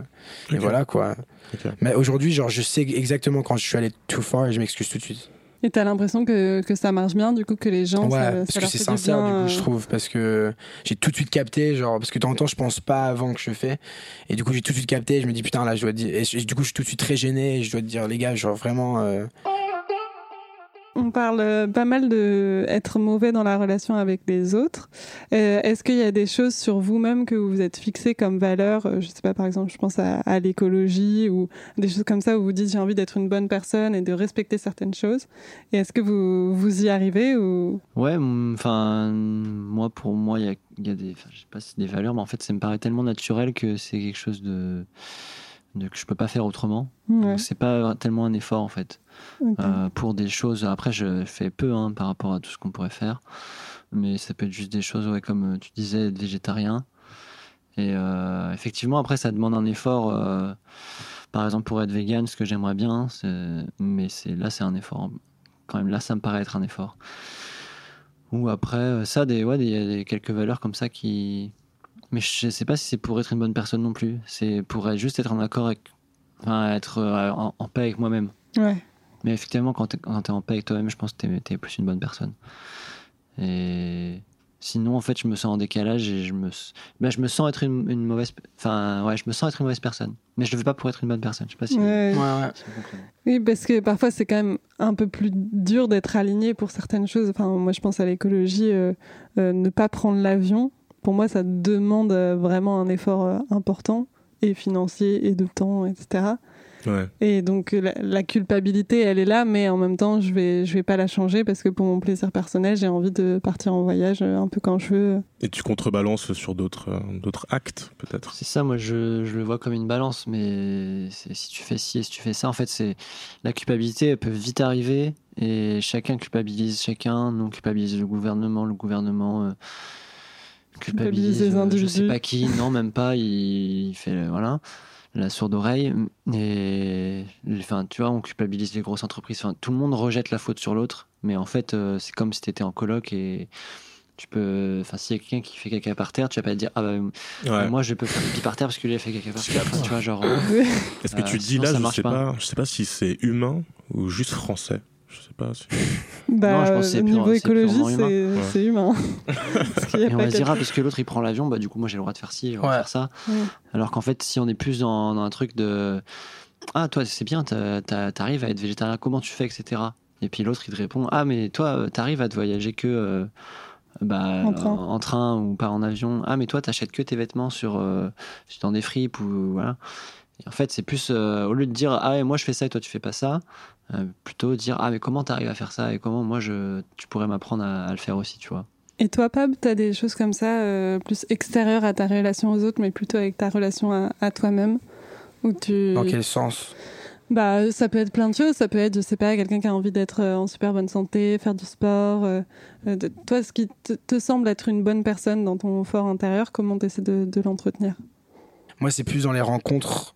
Et voilà, quoi. Mais aujourd'hui, genre, je sais exactement quand je suis allé too far et je m'excuse tout de suite. Et t'as l'impression que, que ça marche bien, du coup, que les gens. ouais, ça, parce ça que c'est sincère, du, bien, coup, je euh, trouve, parce que j'ai tout de suite capté, genre, parce que de temps en temps, je pense pas avant que je fais. Et du coup, j'ai tout de suite capté, je me dis, putain, là, je dois dire. Et du coup, je suis tout de suite très gêné, et je dois te dire, les gars, genre, vraiment. euh, On parle euh, pas mal de être mauvais dans la relation avec les autres. Euh, Est-ce qu'il y a des choses sur vous-même que vous vous êtes fixé comme valeur euh, Je sais pas, par exemple, je pense à, l'écologie ou des choses comme ça où vous dites j'ai envie d'être une bonne personne et de respecter certaines choses. Et est-ce que vous, vous y arrivez ou? Ouais, enfin, moi, pour moi, il y a, des, je sais pas si des valeurs, mais en fait, ça me paraît tellement naturel que c'est quelque chose de, que je peux pas faire autrement. Ouais, Donc, c'est pas tellement un effort, en fait. Euh, pour des choses, après, je fais peu hein, par rapport à tout ce qu'on pourrait faire, mais ça peut être juste des choses, ouais, comme euh, tu disais, être végétarien. Et euh, effectivement, après, ça demande un effort. euh, par exemple, pour être vegan, ce que j'aimerais bien, mais c'est là, c'est un effort. Quand même, là, ça me paraît être un effort. Ou après, ça, des, ouais, des, il y a des- quelques valeurs comme ça qui. Mais je sais pas si c'est pour être une bonne personne non plus. C'est pour être, juste être en accord avec. Enfin, être euh, en, en paix avec moi-même. Ouais. Mais effectivement, quand tu es, en paix avec toi-même, je pense que tu es, plus une bonne personne. Et sinon, en fait, je me sens en décalage et je me, ben, je me sens être une, une mauvaise. Enfin, ouais, je me sens être une mauvaise personne. Mais je le fais pas pour être une bonne personne. Je sais pas si, Ouais. Ouais, ouais. si vous comprenez. Oui, parce que parfois c'est quand même un peu plus dur d'être aligné pour certaines choses. Enfin, moi je pense à l'écologie, euh, euh, ne pas prendre l'avion. Pour moi, ça demande euh, vraiment un effort euh, important et financier et de temps, etc. Ouais. Et donc la, la culpabilité, elle est là, mais en même temps, je vais, je vais pas la changer parce que pour mon plaisir personnel, j'ai envie de partir en voyage euh, un peu quand je veux. Et tu contrebalances sur d'autres euh, d'autres actes, peut-être? C'est ça, moi je, je le vois comme une balance, mais si tu fais ci et si tu fais ça, en fait, c'est la culpabilité, elle peut vite arriver et chacun culpabilise chacun, non culpabilise le gouvernement, le gouvernement euh, Culpabilise culpabilise les euh, je individus. sais pas qui, non même pas, il, il fait euh, voilà la sourde oreille et enfin tu vois on culpabilise les grosses entreprises, enfin tout le monde rejette la faute sur l'autre, mais en fait euh, c'est comme si tu étais en coloc et tu peux, enfin s'il y a quelqu'un qui fait caca par terre, tu vas pas te dire ah bah Ouais. moi, je peux faire pipi par terre parce que lui a fait caca par terre. Enfin, tu vois, genre. euh, Est-ce que euh, tu dis sinon, là, ça je marche sais pas. pas. je sais pas si c'est humain ou juste français. Je sais pas. si- Bah, je pense que c'est pure- niveau c'est écologie, purement humain. c'est Ouais. c'est humain. Parce qu'il y a Et on se dire, quelqu'un- ah, parce que l'autre il prend l'avion, bah du coup, moi j'ai le droit de faire ci, j'ai le droit de faire ça. Ouais. Alors qu'en fait, si on est plus dans, dans un truc de. Ah, toi, c'est bien, t'arrives à être végétarien, comment tu fais, etc. Et puis l'autre il te répond, ah, mais toi, euh, t'arrives à te voyager que. euh, bah, En train. en train ou pas en avion. Ah, mais toi, t'achètes que tes vêtements sur, euh, dans des fripes ou voilà. Et en fait, c'est plus euh, au lieu de dire ah, ouais, moi je fais ça et toi tu fais pas ça, euh, plutôt dire ah, mais comment t'arrives à faire ça et comment moi je, tu pourrais m'apprendre à, à le faire aussi, tu vois. Et toi, Pab, t'as des choses comme ça, euh, plus extérieures à ta relation aux autres, mais plutôt avec ta relation à, à toi-même où tu... Dans quel sens? Bah, ça peut être plein de choses. Ça peut être, je sais pas, quelqu'un qui a envie d'être euh, en super bonne santé, faire du sport. euh, de- toi, ce qui te, te semble être une bonne personne dans ton fort intérieur, comment tu essaies de, de l'entretenir? Moi, c'est plus dans les rencontres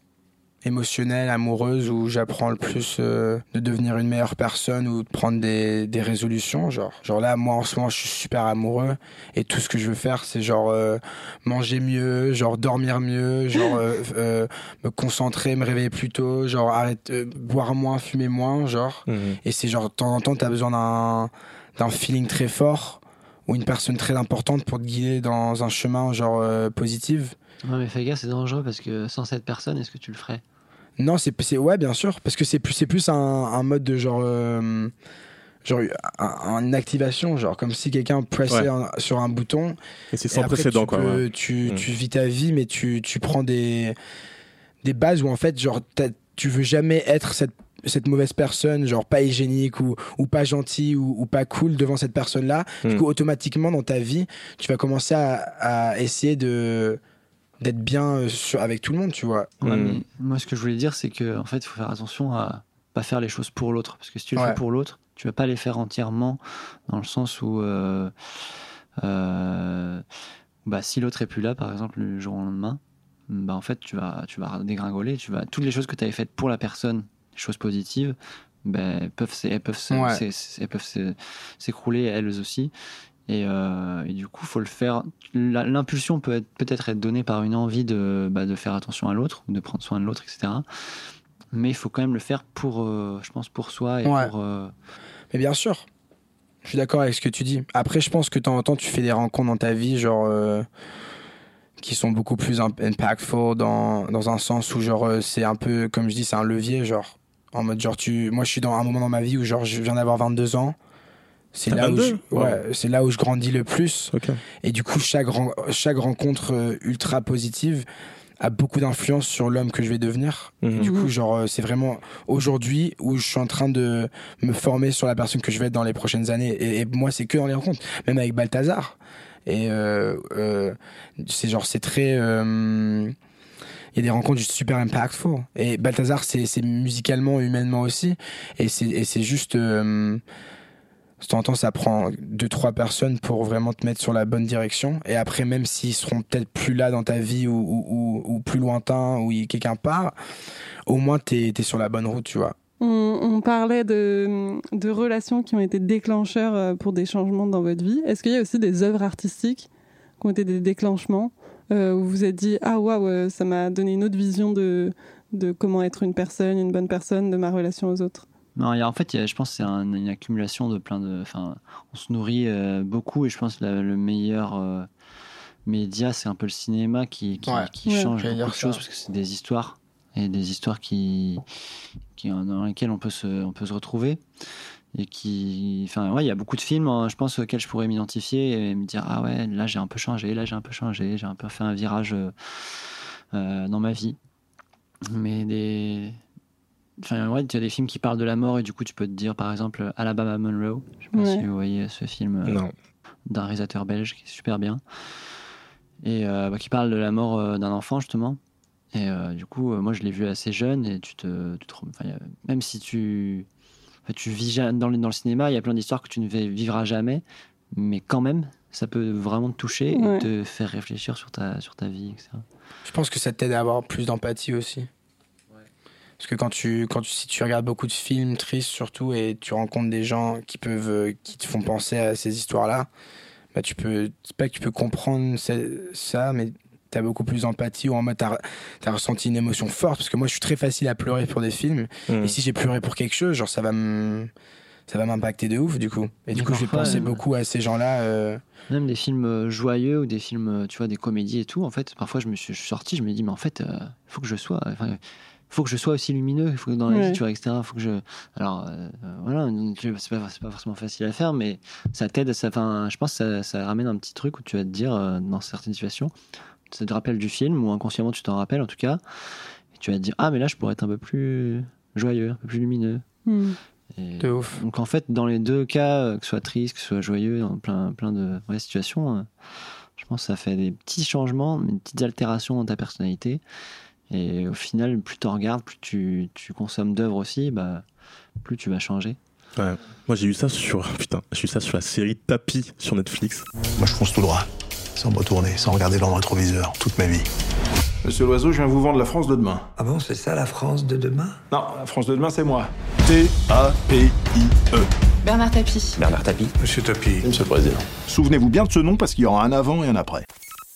émotionnelles, amoureuses, où j'apprends le plus euh, de devenir une meilleure personne ou de prendre des, des résolutions. Genre. genre là, moi, en ce moment, je suis super amoureux et tout ce que je veux faire, c'est genre euh, manger mieux, genre dormir mieux, genre euh, euh, me concentrer, me réveiller plus tôt, genre arrête, euh, boire moins, fumer moins, genre. Mhm. Et c'est genre, de temps en temps, tu as besoin d'un, d'un feeling très fort ou une personne très importante pour te guider dans un chemin genre euh, positif. Ouais, mais fais gaffe, c'est dangereux parce que sans cette personne, est-ce que tu le ferais? Non, c'est ouais, bien sûr, parce que c'est plus c'est plus un, un mode de genre euh, genre un- une activation, genre comme si quelqu'un pressait Ouais. un- sur un bouton. Et c'est et sans après, précédent, tu quoi. peux- ouais. Tu, Mm. tu vis ta vie, mais tu, tu prends des des bases où en fait genre tu veux jamais être cette cette mauvaise personne, genre pas hygiénique ou, ou pas gentil ou, ou pas cool devant cette personne-là, du Hmm. coup, automatiquement, dans ta vie, tu vas commencer à, à essayer de d'être bien euh, sur- avec tout le monde, tu vois. Ouais, Mm. mais moi, ce que je voulais dire, c'est que en fait, il faut faire attention à pas faire les choses pour l'autre, parce que si tu le Ouais. fais pour l'autre, tu vas pas les faire entièrement, dans le sens où, euh, euh, bah, si l'autre est plus là, par exemple, le jour au lendemain, bah, en fait, tu vas, tu vas dégringoler, tu vas toutes les choses que tu avais faites pour la personne, les choses positives. Ben, elles peuvent, elles peuvent, Ouais. s'écrouler elles aussi. Et, euh, et du coup, faut le faire. L'impulsion peut être peut-être être donnée par une envie de, bah, de faire attention à l'autre, de prendre soin de l'autre, etc. Mais il faut quand même le faire pour, euh, je pense, pour soi et Ouais. pour. euh, Mais bien sûr, je suis d'accord avec ce que tu dis. Après, je pense que de temps en temps, tu fais des rencontres dans ta vie, genre, qui sont beaucoup plus imp- impactful dans, dans un sens où, genre, c'est un peu, comme je dis, c'est un levier, genre, en mode, genre, tu, moi, je suis dans un moment dans ma vie où, genre, je viens d'avoir 22 ans. C'est là, où 22? je, ouais, là où je grandis le plus. Et du coup, chaque, chaque rencontre euh, ultra positive a beaucoup d'influence sur l'homme que je vais devenir. Mhm. du coup, genre, euh, c'est vraiment aujourd'hui où je suis en train de me former sur la personne que je vais être dans les prochaines années. Et, et moi, c'est que dans les rencontres, même avec Balthazar. Et euh, euh, c'est genre, c'est très. euh, il y a des rencontres juste super impactful. Et Balthazar, c'est musicalement, humainement aussi. Et c'est et c'est juste. De en ça prend deux, trois personnes pour vraiment te mettre sur la bonne direction. Et après, même s'ils seront peut-être plus là dans ta vie ou, plus lointains, ou quelqu'un part, au moins, t'es es sur la bonne route, tu vois. On, parlait de, relations qui ont été déclencheurs euh, pour des changements dans votre vie. Est-ce qu'il y a aussi des œuvres artistiques qui ont été des déclenchements euh, où vous vous êtes dit Ah waouh, euh, ça m'a donné une autre vision de comment être une personne, une bonne personne, de ma relation aux autres? Non, il y a, en fait, il y a- je pense que c'est un- une accumulation de plein de. Enfin, on se nourrit euh, beaucoup et je pense que la- le meilleur euh, média, c'est un peu le cinéma qui, qui, Ouais. qui Ouais. change J'allais beaucoup de choses parce que c'est des histoires et des histoires qui, qui dans lesquelles on peut se, on peut se retrouver et qui, enfin, ouais, il y a beaucoup de films, hein, je pense auxquels je pourrais m'identifier et me dire ah ouais, là j'ai un peu changé, là j'ai un peu changé, j'ai un peu fait un virage euh, dans ma vie. Mais des Enfin, ouais, tu as des films qui parlent de la mort et du coup, tu peux te dire, par exemple, Alabama Monroe. Je sais pas Ouais. si vous voyez ce film euh, d'un réalisateur belge qui est super bien et euh, bah, qui parle de la mort euh, d'un enfant justement. Et euh, du coup, euh, moi, je l'ai vu assez jeune et tu te, tu te rem- enfin, y a- même si tu, enfin, tu vis dans le, dans le cinéma, il y a plein d'histoires que tu ne vivras jamais, mais quand même, ça peut vraiment te toucher Ouais. et te faire réfléchir sur ta, sur ta vie, etc. Je pense que ça t'aide à avoir plus d'empathie aussi. Parce que quand tu, quand tu, si tu regardes beaucoup de films tristes surtout et tu rencontres des gens qui peuvent, euh, qui te font penser à ces histoires-là, bah tu peux, c'est pas que tu peux comprendre ça, mais t'as beaucoup plus d'empathie ou en mode t'as, t'as ressenti une émotion forte. Parce que moi, je suis très facile à pleurer pour des films. Mhm. Et si j'ai pleuré pour quelque chose, genre ça va me, ça va m'impacter de ouf du coup. Et du coup, je vais parfois, penser euh, beaucoup à ces gens-là. euh, Même des films euh, joyeux ou des films, tu vois, des comédies et tout. En fait, parfois, je me suis, je suis sorti, je me dis, mais en fait, il faut que je sois, enfin, faut que je sois aussi lumineux. Il faut que dans la Ouais. vois, etc. Faut que je, alors, euh, euh, voilà, c'est pas, c'est pas forcément facile à faire, mais ça t'aide. Ça, enfin, je pense que ça, ça ramène un petit truc où tu vas te dire, euh, dans certaines situations, ça te rappelle du film ou inconsciemment, tu t'en rappelles en tout cas, et tu vas te dire, ah, mais là, je pourrais être un peu plus joyeux, un peu plus lumineux. Et- de ouf. donc en fait, dans les deux cas, euh, que ce soit triste, que ce soit joyeux, dans plein, plein de vraies situations, euh, je pense que ça fait des petits changements, des petites altérations dans ta personnalité. Et au final, plus tu regardes, plus tu, tu consommes d'œuvres aussi, bah, plus tu vas changer. Ouais. Moi, j'ai eu ça sur. Putain, j'ai eu ça sur la série Tapis sur Netflix. Moi, je fonce tout droit, sans me retourner, sans regarder dans le rétroviseur, toute ma vie. Monsieur Loiseau, je viens vous vendre la France de demain. Ah bon, c'est ça la France de demain? Non, la France de demain, c'est moi. T-A-P-I-E. Bernard Tapie. Bernard Tapie. Monsieur Tapie. Monsieur le Président. Souvenez-vous bien de ce nom parce qu'il y aura un avant et un après.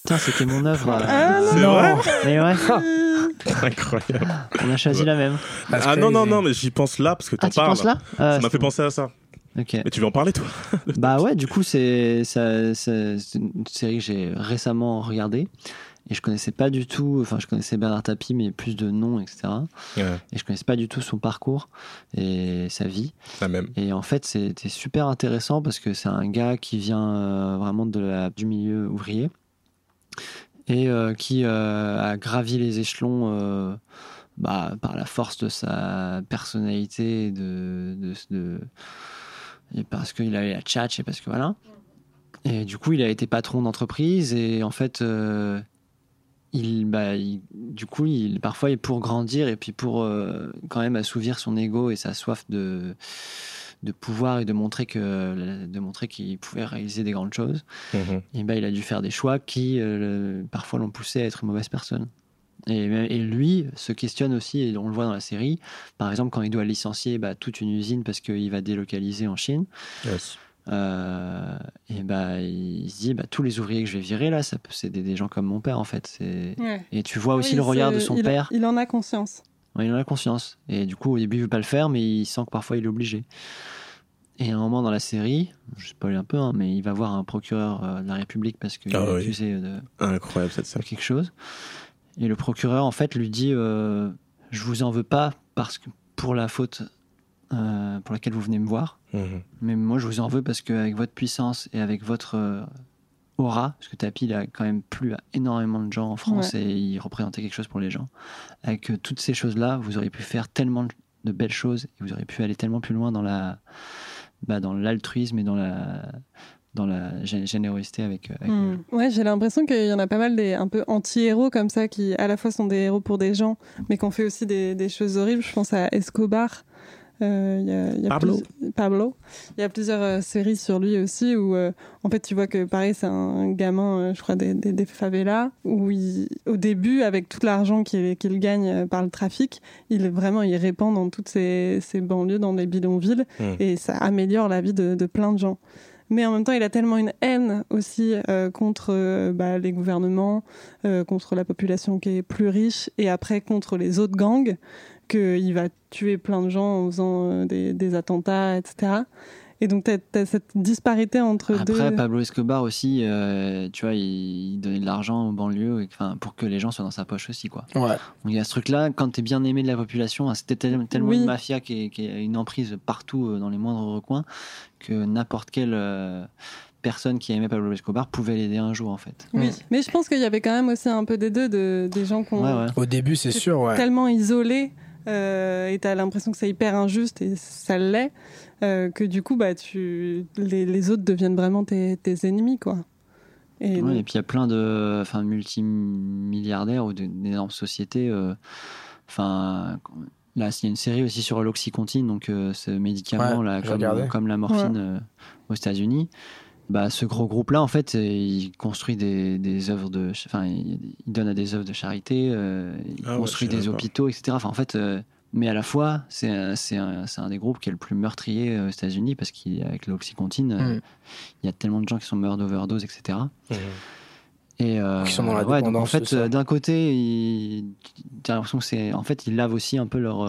Putain, c'était mon œuvre. Ah C'est vrai mais ouais, Incroyable. on a choisi la même. That's Ah non, non, non, mais j'y pense là parce que t'en Ah, tu parles. penses là Ah, Ça m'a fait penser à ça. Ok. Mais tu veux en parler, toi Bah ouais, du coup, c'est une série que j'ai récemment regardée. Et je connaissais pas du tout, enfin, je connaissais Bernard Tapie, mais plus de noms, etc. Ouais, Et je connaissais pas du tout son parcours et sa vie. la même. Et en fait, c'était super intéressant parce que c'est un gars qui vient euh, vraiment de la- du milieu ouvrier et euh, qui euh, a gravi les échelons euh, bah, par la force de sa personnalité, de, de, parce qu'il avait la tchatch et parce que voilà. Et du coup, il a été patron d'entreprise et en fait, euh, il, bah, il- du coup, il, parfois, pour grandir et puis pour quand même assouvir son ego et sa soif de, de pouvoir et de montrer que de montrer qu'il pouvait réaliser des grandes choses, Mhm. et ben, il a dû faire des choix qui euh, parfois l'ont poussé à être une mauvaise personne. Et, et lui se questionne aussi, et on le voit dans la série, par exemple quand il doit licencier bah, toute une usine parce qu'il va délocaliser en Chine, Yes. euh, et bah, il se dit bah, tous les ouvriers que je vais virer là, ça peut c'est des, des gens comme mon père en fait. C'est- Ouais. Et tu vois aussi Oui, le regard de son il- père. Il en a conscience. Il en a conscience. Et du coup, au début, il veut pas le faire, mais il sent que parfois il est obligé. Et à un moment dans la série, je spoil un peu, hein, mais il va voir un procureur euh, de la République parce qu'il Ah est oui. accusé de, Incroyable cette de scène. quelque chose. Et le procureur, en fait, lui dit euh, Je vous en veux pas parce que pour la faute euh, pour laquelle vous venez me voir, Mhm. mais moi, je vous en veux parce qu'avec votre puissance et avec votre euh, aura, parce que Tapi, il a quand même plu à énormément de gens en France et il représentait quelque chose pour les gens. Avec euh, toutes ces choses-là, vous auriez pu faire tellement de belles choses et vous auriez pu aller tellement plus loin dans la, bah, dans l'altruisme et dans la, dans la gé- générosité avec. euh, avec Hmm. Ouais, j'ai l'impression qu'il y en a pas mal des un peu anti-héros comme ça qui à la fois sont des héros pour des gens, mais qui ont fait aussi des, des choses horribles. Je pense à Escobar. Euh, il y a- il y a Pablo? plus- Pablo. Il y a plusieurs euh, séries sur lui aussi où euh, en fait tu vois que pareil c'est un gamin, euh, je crois des, des, des favelas où il, au début avec tout l'argent qu'il gagne par le trafic, il vraiment il répand dans toutes ces, ces banlieues, dans les bidonvilles Mm. et ça améliore la vie de, de plein de gens. Mais en même temps, il a tellement une haine aussi euh, contre euh, bah, les gouvernements, euh, contre la population qui est plus riche, et après contre les autres gangs, qu'il va tuer plein de gens en faisant euh, des, des attentats, etc. Et donc, tu as, cette disparité entre deux. Après, Pablo Escobar aussi, euh, tu vois, il, il donnait de l'argent aux banlieues et, enfin, pour que les gens soient dans sa poche aussi, quoi. Ouais. Donc il y a ce truc-là, quand tu es bien aimé de la population, hein, c'était tel- tellement Oui. une mafia qui, est- qui a une emprise partout euh, dans les moindres recoins que n'importe quelle euh, personne qui aimait Pablo Escobar pouvait l'aider un jour en fait. Oui, mais je pense qu'il y avait quand même aussi un peu des deux, de, des gens qui ont Ouais, ouais. Au début, c'est sûr, ouais. tellement isolés euh, et tu as l'impression que c'est hyper injuste et ça l'est, euh, que du coup, bah, tu, les, les autres deviennent vraiment tes, tes ennemis. Quoi. Et Ouais, et puis il y a plein de enfin, multimilliardaires ou d'énormes sociétés. euh, Enfin, là, il y a une série aussi sur l'oxycontine, donc euh, ce médicament Ouais, là, comme, comme la morphine euh, aux États-Unis. Bah, ce gros groupe-là, en fait, il construit des, des œuvres de, enfin, il, donne à des œuvres de charité, euh, il Ah construit des hôpitaux, etc. Enfin, en fait, euh, mais à la fois, c'est un, c'est un, c'est un des groupes qui est le plus meurtrier euh, aux États-Unis parce qu'avec l'oxycontine, euh, Mm. il y a tellement de gens qui sont morts d'overdose, etc. Et euh, Qui sont dans la ouais, donc en dépendance, fait, d'un côté, il- t'as l'impression que c'est, en fait, ils lavent aussi un peu leur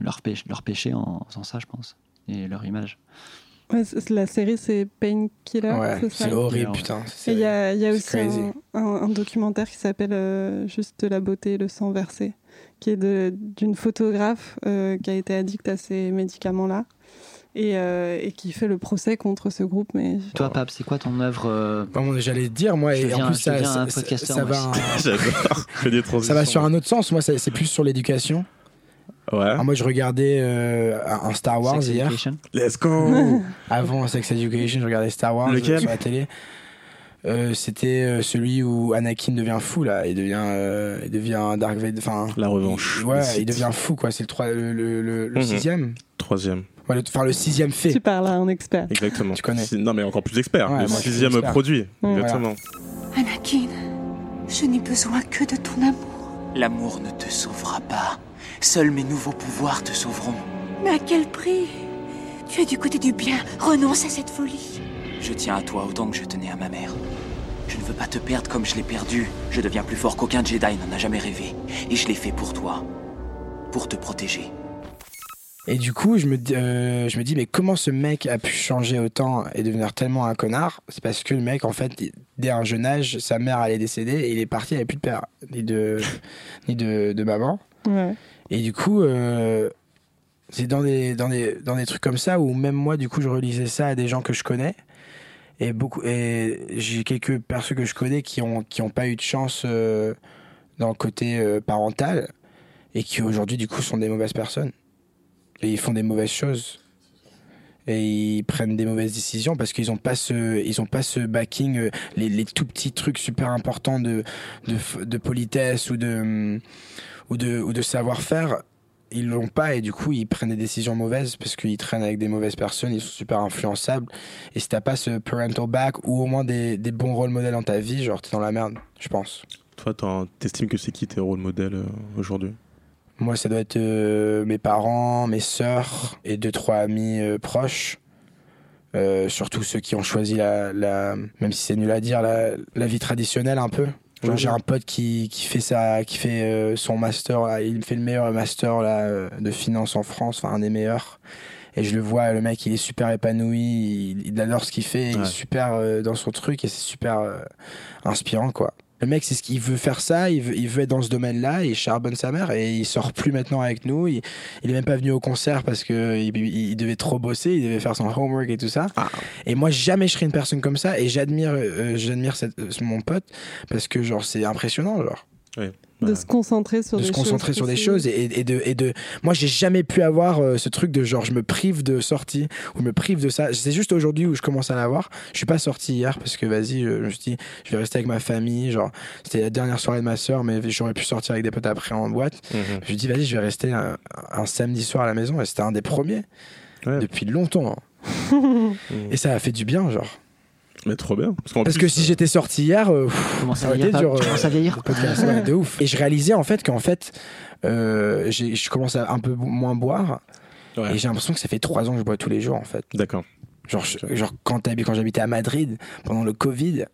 leur péché, leur péché en faisant ça, je pense, et leur image. Ouais, la série, c'est Painkiller. Ouais, c'est horrible, putain. Et il y a, y aussi un, un- un documentaire qui s'appelle euh, Juste la beauté et le sang versé, qui est d'une photographe euh, qui a été addict à ces médicaments-là et, euh, et qui fait le procès contre ce groupe. Mais Toi, Pape, c'est quoi ton œuvre euh, Bon, J'allais te dire, moi, Je et en plus, ça, va, un- ça sur un autre sens. Moi, c'est plus sur l'éducation. Ouais. Alors, moi, je regardais euh, un Star Wars Sex hier. Education Let's go. Avant Sex Education, je regardais Star Wars Lequel sur la télé. Euh, C'était euh, celui où Anakin devient fou là, il devient, euh, il devient Dark Vader. Enfin, La revanche. ouais, Le il devient fou quoi. C'est le, le, le, le- le Mhm. sixième. Troisième. Ouais, le- Enfin, le sixième fait. tu parles à un expert. Exactement. Tu connais. Non, mais encore plus expert. Ouais, le sixième expert. produit. Ouais. Exactement. Anakin, je n'ai besoin que de ton amour. L'amour ne te sauvera pas. Seuls mes nouveaux pouvoirs te sauveront. Mais à quel prix? Tu es du côté du bien. Renonce à cette folie. Je tiens à toi autant que je tenais à ma mère. Je ne veux pas te perdre comme je l'ai perdu. Je deviens plus fort qu'aucun Jedi n'en a jamais rêvé. Et je l'ai fait pour toi. Pour te protéger. Et du coup, je me, dis- euh, je me dis, mais comment ce mec a pu changer autant et devenir tellement un connard? C'est parce que le mec, en fait, dès un jeune âge, sa mère allait décéder et il est parti, il avait plus de père, ni de, ni de, de maman. Ouais. Et du coup, euh, c'est dans des, dans, des, dans des trucs comme ça où même moi, du coup, je relisais ça à des gens que je connais. Et, et j'ai quelques personnes que je connais qui n'ont qui ont pas eu de chance euh, dans le côté euh, parental. et qui aujourd'hui du coup sont des mauvaises personnes et ils font des mauvaises choses et ils prennent des mauvaises décisions parce qu'ils ont pas ce pas ce backing les, les tout petits trucs super importants de de politesse ou de ou de ou de savoir-faire ils l'ont pas et du coup ils prennent des décisions mauvaises parce qu'ils traînent avec des mauvaises personnes ils sont super influençables et si t'as pas ce parental back ou au moins des, des bons rôles modèles dans ta vie genre t'es dans la merde je pense Toi, t'estimes que c'est qui tes rôles modèles euh, aujourd'hui? Moi, ça doit être euh, mes parents, mes sœurs et deux, trois amis euh, proches. Surtout ceux qui ont choisi la, la même si c'est nul à dire, la, la vie traditionnelle un peu. Genre, j'ai un pote qui, qui fait ça, qui fait euh, son master, là, il fait le meilleur master là, euh, de finance en France, enfin un des meilleurs. Et je le vois, le mec, il est super épanoui, il, il adore ce qu'il fait, il est super euh, dans son truc et c'est super euh, inspirant, quoi. Le mec, c'est ce qu'il veut faire ça, il veut, il veut être dans ce domaine-là, il charbonne sa mère et il sort plus maintenant avec nous. Il, il est même pas venu au concert parce que il, il- il devait trop bosser, il devait faire son homework et tout ça. Ah. Et moi, jamais je serais une personne comme ça et j'admire, euh, j'admire cette- euh, mon pote parce que genre c'est impressionnant, genre De se concentrer sur de des se choses. concentrer sur des choses et, et de et de moi j'ai jamais pu avoir euh, ce truc de genre je me prive de sortie ou je me prive de ça. C'est juste aujourd'hui où je commence à l'avoir je suis pas sorti hier parce que vas-y je, je me suis dit je vais rester avec ma famille genre c'était la dernière soirée de ma soeur mais j'aurais pu sortir avec des potes après en boîte. Je me suis dit vas-y je vais rester un, un samedi soir à la maison. Et c'était un des premiers. Ouais. depuis longtemps hein. et ça a fait du bien genre Mais trop bien. Parce, qu'en parce plus, que si j'étais sorti hier euh, pff, Commence ça été dur euh, commences à vieillir. le podcast, ouais, de ouf. Et je réalisais en fait qu'en fait, euh, je commence à un peu moins boire. Ouais. Et j'ai l'impression que ça fait trois ans que je bois tous les jours en fait. D'accord. Genre, genre quand, j'habitais à Madrid pendant le Covid,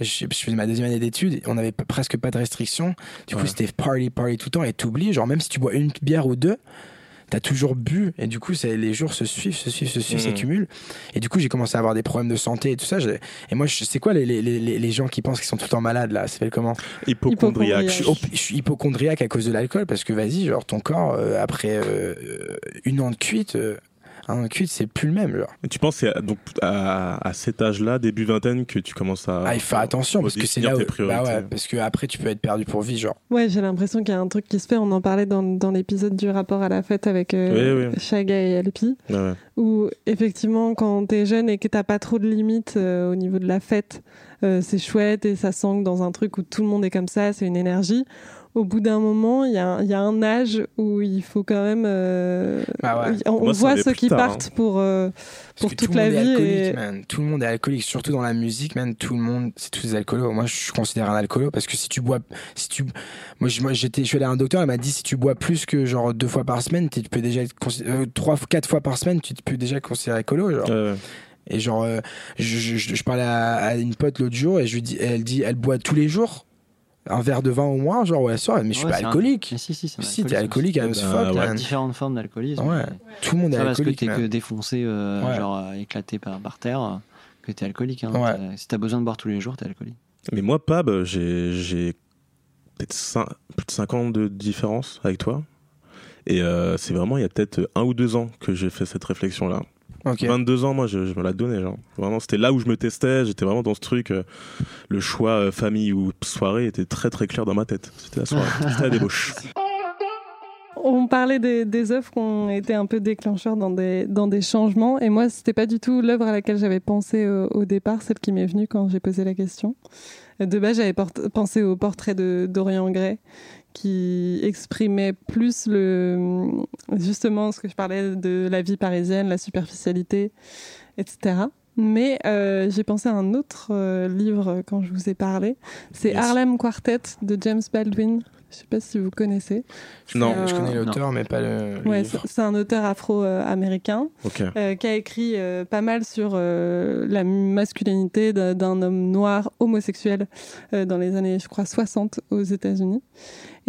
je, je faisais ma deuxième année d'études, on avait p- presque pas de restrictions. Du coup, Ouais. c'était party, party tout le temps et t'oublies. Genre, même si tu bois une bière ou deux, t'as toujours bu et du coup, ça- les jours se suivent, se suivent, se suivent, Mhm. s'accumulent. Et du coup, j'ai commencé à avoir des problèmes de santé et tout ça. Et moi, je- c'est quoi les, les, les, les gens qui pensent qu'ils sont tout le temps malades là? Ça s'appelle comment? Hypochondriaque. je suis, op- je suis hypochondriaque à cause de l'alcool parce que vas-y, genre ton corps, euh, après euh, euh, une an de cuite, euh, un cuite, c'est plus le même. Genre. Et tu penses que c'est à- donc à, à cet âge-là, début vingtaine, que tu commences à. Ah, il faut faire attention parce que c'est là où. Bah ouais, parce que après, tu peux être perdu pour vie, genre. Ouais, j'ai l'impression qu'il y a un truc qui se fait. On en parlait dans, dans l'épisode du rapport à la fête avec euh, Oui, oui. Chaga et Alpi, ouais. où effectivement, quand t'es jeune et que t'as pas trop de limites euh, au niveau de la fête, euh, c'est chouette et ça s'ancre dans un truc où tout le monde est comme ça, c'est une énergie. Au bout d'un moment, il y, a un- il y a un âge où il faut quand même. euh, Bah ouais. On, Moi, voit ceux qui tard, partent pour, euh, pour toute tout la vie. alcoolique, et- man. Tout le monde est alcoolique, surtout dans la musique, man. Tout le monde, c'est tous des alcoolos. Moi, je suis considéré un alcoolo parce que si tu bois, si tu, moi, je- moi, j'étais, je suis allé à un docteur, il m'a dit si tu bois plus que genre deux fois par semaine, tu peux déjà être euh, trois, quatre fois par semaine, tu peux déjà être considéré alcoolo, genre. Et genre, euh, je, je, je- je parlais à, à une pote l'autre jour et je lui dis, elle dit, elle boit tous les jours un verre de vin au moins, genre, ouais, soir, mais je suis Ouais, pas un- alcoolique. Mais si, si, c'est un Si, t'es alcoolique, as Bah, fuck, ouais. man. Différentes formes d'alcoolisme. Ouais. mais Tout le monde est C'est pas parce que alcoolique, t'es que défoncé, euh, Ouais. genre euh, éclaté par, par terre, que t'es alcoolique. Hein. Ouais. T'as- Si t'as besoin de boire tous les jours, t'es alcoolique. Mais moi, Pab, j'ai j'ai peut-être cin- plus de 5 ans de différence avec toi. Et euh, c'est vraiment il y a peut-être un ou deux ans que j'ai fait cette réflexion-là. Ok. 22 ans, moi, je, je me la donnais. Genre. Vraiment, c'était là où je me testais. J'étais vraiment dans ce truc. euh, le choix euh, famille ou soirée était très très clair dans ma tête. C'était la soirée. C'était la débauche. On parlait des, des œuvres qui ont été un peu déclencheurs dans des, dans des changements. Et moi, c'était pas du tout l'œuvre à laquelle j'avais pensé au, au départ, celle qui m'est venue quand j'ai posé la question. De base, j'avais pensé au portrait de Dorian Gray, qui exprimait plus le, justement ce que je parlais de la vie parisienne, la superficialité, etc. Mais euh, j'ai pensé à un autre euh, livre quand je vous ai parlé. C'est. Harlem Quartet de James Baldwin. Je sais pas si vous connaissez. Non. Je connais l'auteur, mais pas le, le Ouais, c'est un auteur afro-américain euh, qui a écrit euh, pas mal sur euh, la masculinité d'un d'un homme noir homosexuel euh, dans les années, je crois, 60 aux États-Unis.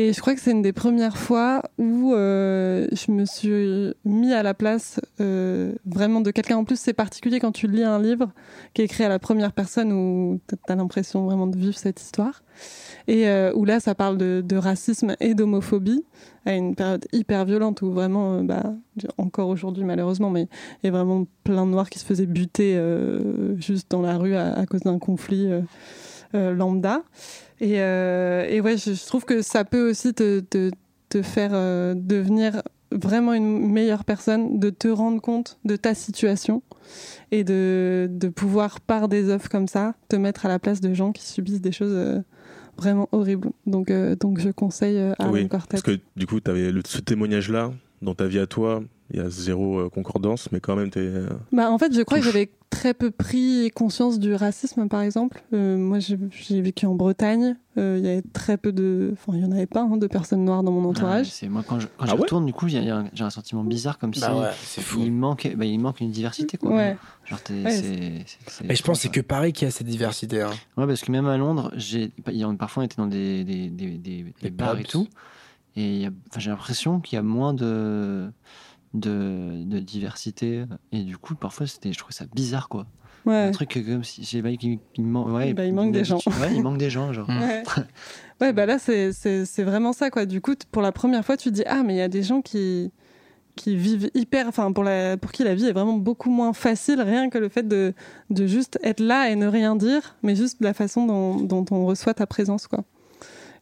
Et je crois que c'est une des premières fois où euh, je me suis mis à la place euh, vraiment de quelqu'un. En plus, c'est particulier quand tu lis un livre qui est écrit à la première personne où tu as l'impression vraiment de vivre cette histoire. Et euh, où là, ça parle de, racisme et d'homophobie à une période hyper violente où vraiment, bah, encore aujourd'hui malheureusement, mais il y a vraiment plein de noirs qui se faisaient buter juste dans la rue à, cause d'un conflit lambda. Et, euh, et ouais, je, je trouve que ça peut aussi te, te, te faire euh, devenir vraiment une meilleure personne, de te rendre compte de ta situation et de, de pouvoir, par des œuvres comme ça, te mettre à la place de gens qui subissent des choses euh, vraiment horribles. Donc, euh, donc je conseille euh, Aaron oui, Quartet. parce que du coup, tu avais ce témoignage-là dans ta vie à toi. Il y a zéro euh, concordance, mais quand même, t'es. euh, Bah, en fait, je crois que j'avais très peu pris conscience du racisme, par exemple. Euh, moi, j'ai vécu en Bretagne. Euh, Il y avait très peu de. Enfin, il n'y en avait pas hein, de personnes noires dans mon Ah, entourage. c'est moi quand je, quand Ah ouais retourne, du coup, j'ai un sentiment bizarre comme si Bah ouais, c'est fou. il manque, bah, il manque une diversité quoi. Ouais. Genre Ouais, Mais je pense que c'est que Paris qui a cette diversité. hein. Ouais, parce que même à Londres, j'ai parfois on était dans des, des, des, des- bars et tout, et enfin, j'ai l'impression qu'il y a moins de, de de diversité et du coup parfois c'était, je trouvais ça bizarre quoi. Ouais. Un truc comme si j'ai pas qu'il il man- ouais, Bah, il manque des gens. Ouais, il manque des gens genre. Mm. Ouais. ouais, bah là, c'est- vraiment ça, quoi. Du coup, pour la première fois, tu te dis, ah, mais il y a des gens qui, qui vivent hyper. Enfin, pour, la, pour qui la vie est vraiment beaucoup moins facile, rien que le fait de, de juste être là et ne rien dire, mais juste la façon dont, dont on reçoit ta présence, quoi.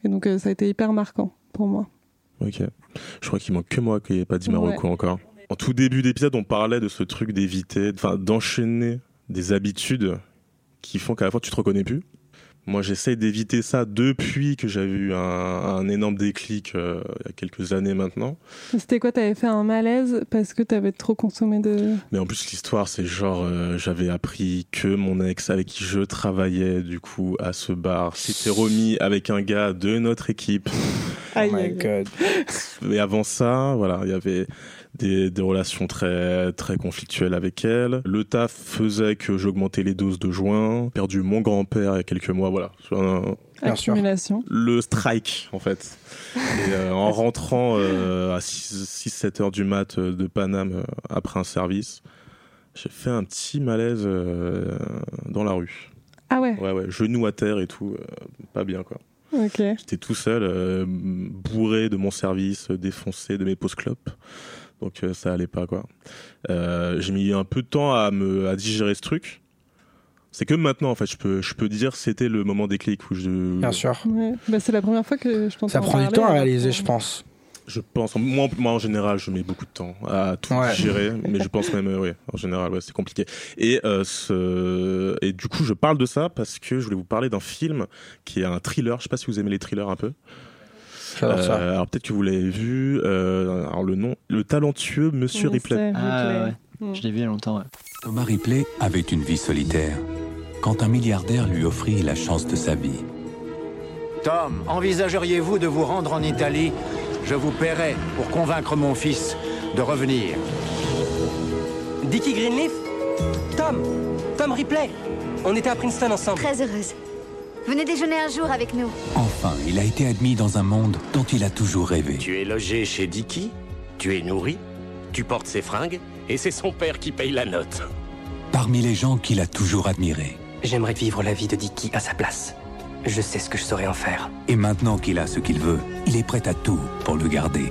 Et donc, euh, ça a été hyper marquant pour moi. Ok. Je crois qu'il manque que moi qui n'ai pas dit Ouais. Marocco encore. En tout début d'épisode, on parlait de ce truc d'éviter, enfin d'enchaîner des habitudes qui font qu'à la fois tu te reconnais plus. Moi, j'essaye d'éviter ça depuis que j'avais eu un, un énorme déclic euh, il y a quelques années maintenant. C'était quoi T'avais fait un malaise parce que t'avais trop consommé de. Mais en plus, l'histoire, c'est genre, euh, j'avais appris que mon ex avec qui je travaillais, du coup, à ce bar, s'était remis avec un gars de notre équipe. Aïe, oh my god. Mais avant ça, voilà, il y avait des, des relations très, très conflictuelles avec elle. Le taf faisait que j'augmentais les doses de joint. Perdu mon grand-père il y a quelques mois, voilà. Un-. Accumulation. le strike, en fait. Et euh, en rentrant euh, à 6-7 heures du mat euh, de Paname euh, après un service, j'ai fait un petit malaise euh, dans la rue. Ah ouais, Ouais, ouais, genou à terre et tout, euh, pas bien, quoi. ok. J'étais tout seul, euh, bourré de mon service, défoncé de mes pauses clopes. Donc euh, ça allait pas quoi. Euh, j'ai mis un peu de temps à me à digérer ce truc. C'est que maintenant en fait, je peux je peux dire c'était le moment déclic où je Bien sûr. Ouais. Bah, c'est la première fois que je t'entends Ça prend du temps à réaliser, je pense. je pense moi, moi en général, je mets beaucoup de temps à tout Ouais. digérer, mais je pense même euh, oui, en général ouais, c'est compliqué. Et euh, ce et du coup, je parle de ça parce que je voulais vous parler d'un film qui est un thriller, je sais pas si vous aimez les thrillers un peu. Euh, alors peut-être que vous l'avez vu. euh, alors le nom, le talentueux Monsieur Ripley. Ah Ripley. ouais, Mm. je l'ai vu il y a longtemps. Ouais. Thomas Ripley avait une vie solitaire quand un milliardaire lui offrit la chance de sa vie. Tom, envisageriez-vous de vous rendre en Italie? Je vous paierai pour convaincre mon fils de revenir. Dickie Greenleaf? Tom Tom Ripley On était à Princeton ensemble. Très heureuse. Venez déjeuner un jour avec nous. Enfin, il a été admis dans un monde dont il a toujours rêvé. Tu es logé chez Dicky, tu es nourri, tu portes ses fringues, et c'est son père qui paye la note. Parmi les gens qu'il a toujours admirés. J'aimerais vivre la vie de Dickie à sa place. Je sais ce que je saurais en faire. Et maintenant qu'il a ce qu'il veut, il est prêt à tout pour le garder.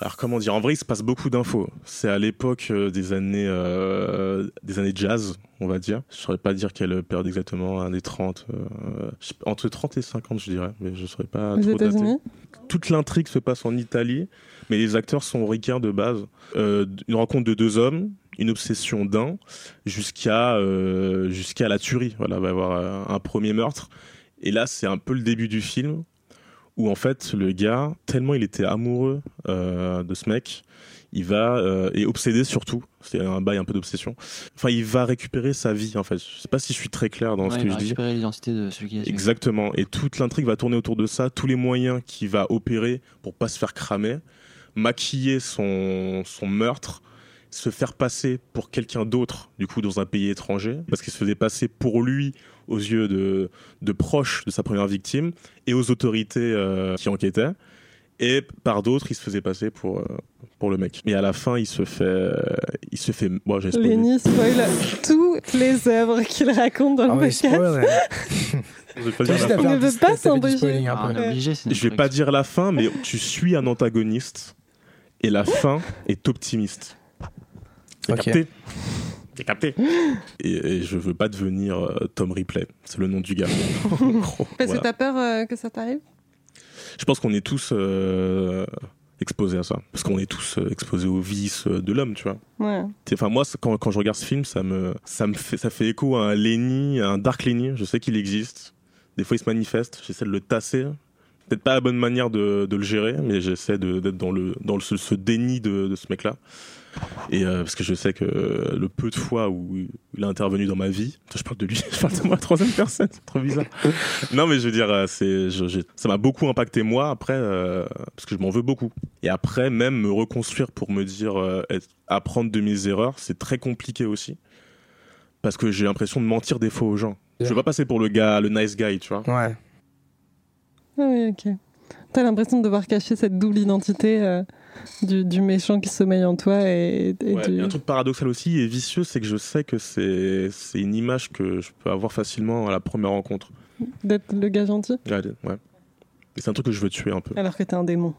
Alors comment dire En vrai, il se passe beaucoup d'infos. C'est à l'époque euh, des années euh, des années jazz, on va dire. Je saurais pas dire quelle période exactement, années 30, euh, entre 30 et 50, je dirais, mais je saurais pas Aux trop dater. Toute l'intrigue se passe en Italie, mais les acteurs sont ricains de base. Euh, une rencontre de deux hommes, une obsession d'un, jusqu'à euh, jusqu'à la tuerie. Voilà, il va y avoir euh, un premier meurtre. Et là, c'est un peu le début du film où en fait le gars, tellement il était amoureux euh, de ce mec, il va euh, et obsédé surtout. C'est un bail un peu d'obsession. Enfin, il va récupérer sa vie en fait. Je sais pas si je suis très clair dans Ouais, ce il que va je dis. récupérer l'identité de celui qui a tué. Exactement. Et toute l'intrigue va tourner autour de ça. Tous les moyens qu'il va opérer pour pas se faire cramer, maquiller son, son meurtre, se faire passer pour quelqu'un d'autre, du coup, dans un pays étranger, parce qu'il se faisait passer pour lui aux yeux de, de proches de sa première victime et aux autorités euh, qui enquêtaient. Et par d'autres, il se faisait passer pour, euh, pour le mec. Et à la fin, il se fait. euh, il se fait. Bon, j'ai spoilé. Lenny spoil toutes les œuvres qu'il raconte dans le Ah oui, podcast. spoil, ouais. On ne petit- pas un Ah, Je vais pas dire la fin, mais tu suis un antagoniste et la fin est optimiste. C'est Ok. capté C'est capté et, et je veux pas devenir euh, Tom Ripley, c'est le nom du gars. Gros, Parce voilà. que t'as peur euh, que ça t'arrive? Je pense qu'on est tous euh, exposés à ça. Parce qu'on est tous euh, exposés aux vices de l'homme, tu vois. Ouais. Enfin, moi, quand, quand je regarde ce film, ça me, ça me fait, ça fait écho à un Lenny, à un Dark Lenny. Je sais qu'il existe. Des fois, il se manifeste. J'essaie de le tasser. Peut-être pas la bonne manière de, de le gérer, mais j'essaie d'être dans le, dans le, ce, ce déni de, de ce mec-là. Et euh, parce que je sais que le peu de fois où il a intervenu dans ma vie, je parle de lui, je parle de moi troisième personne, c'est trop bizarre. non, mais je veux dire, euh, c'est, je- ça m'a beaucoup impacté moi après, euh, parce que je m'en veux beaucoup. Et après, même me reconstruire pour me dire, euh, être- apprendre de mes erreurs, c'est très compliqué aussi. Parce que j'ai l'impression de mentir des fois aux gens. Je veux pas passer pour le gars, le nice guy, tu vois. Ouais. Ah oui, ok. T'as l'impression de devoir cacher cette double identité euh, du, du méchant qui sommeille en toi et, et Ouais, du... un truc paradoxal aussi et vicieux, c'est que je sais que c'est c'est une image que je peux avoir facilement à la première rencontre. d'être le gars gentil, Ouais. ouais. Et c'est un truc que je veux tuer un peu. alors que t'es un démon.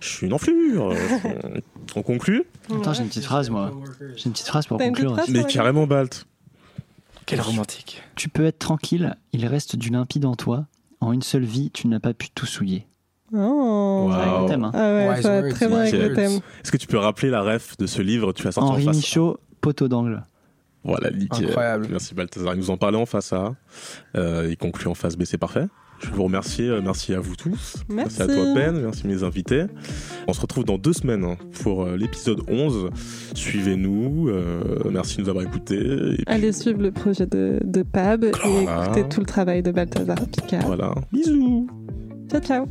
Je suis une enflure. euh, On conclut? Attends, j'ai une petite phrase, moi. J'ai une petite phrase pour conclure. phrase Mais carrément, Balt. Quel romantique. Tu peux être tranquille, il reste du limpide en toi. En une seule vie, tu n'as pas pu tout souiller. Oh. C'est avec le thème, hein. Ah ouais, ça words, très bien avec le thème. Est-ce que tu peux rappeler la ref de ce livre Tu as sorti Henri en face Michaud, poteau d'angle. Voilà, nickel. Incroyable. Merci Balthazar. Il nous en parlait en face A. Euh, il conclut en face B, c'est parfait. Je vais vous remercier. euh, Merci à vous tous. Merci. à toi, Ben. Merci mes invités. On se retrouve dans deux semaines hein, pour euh, l'épisode 11. Suivez-nous. euh, merci de nous avoir écoutés. Et puis, Allez suivre le projet de, de Pab et écouter tout le travail de Balthazar Picard. voilà. Bisous. Ciao, ciao.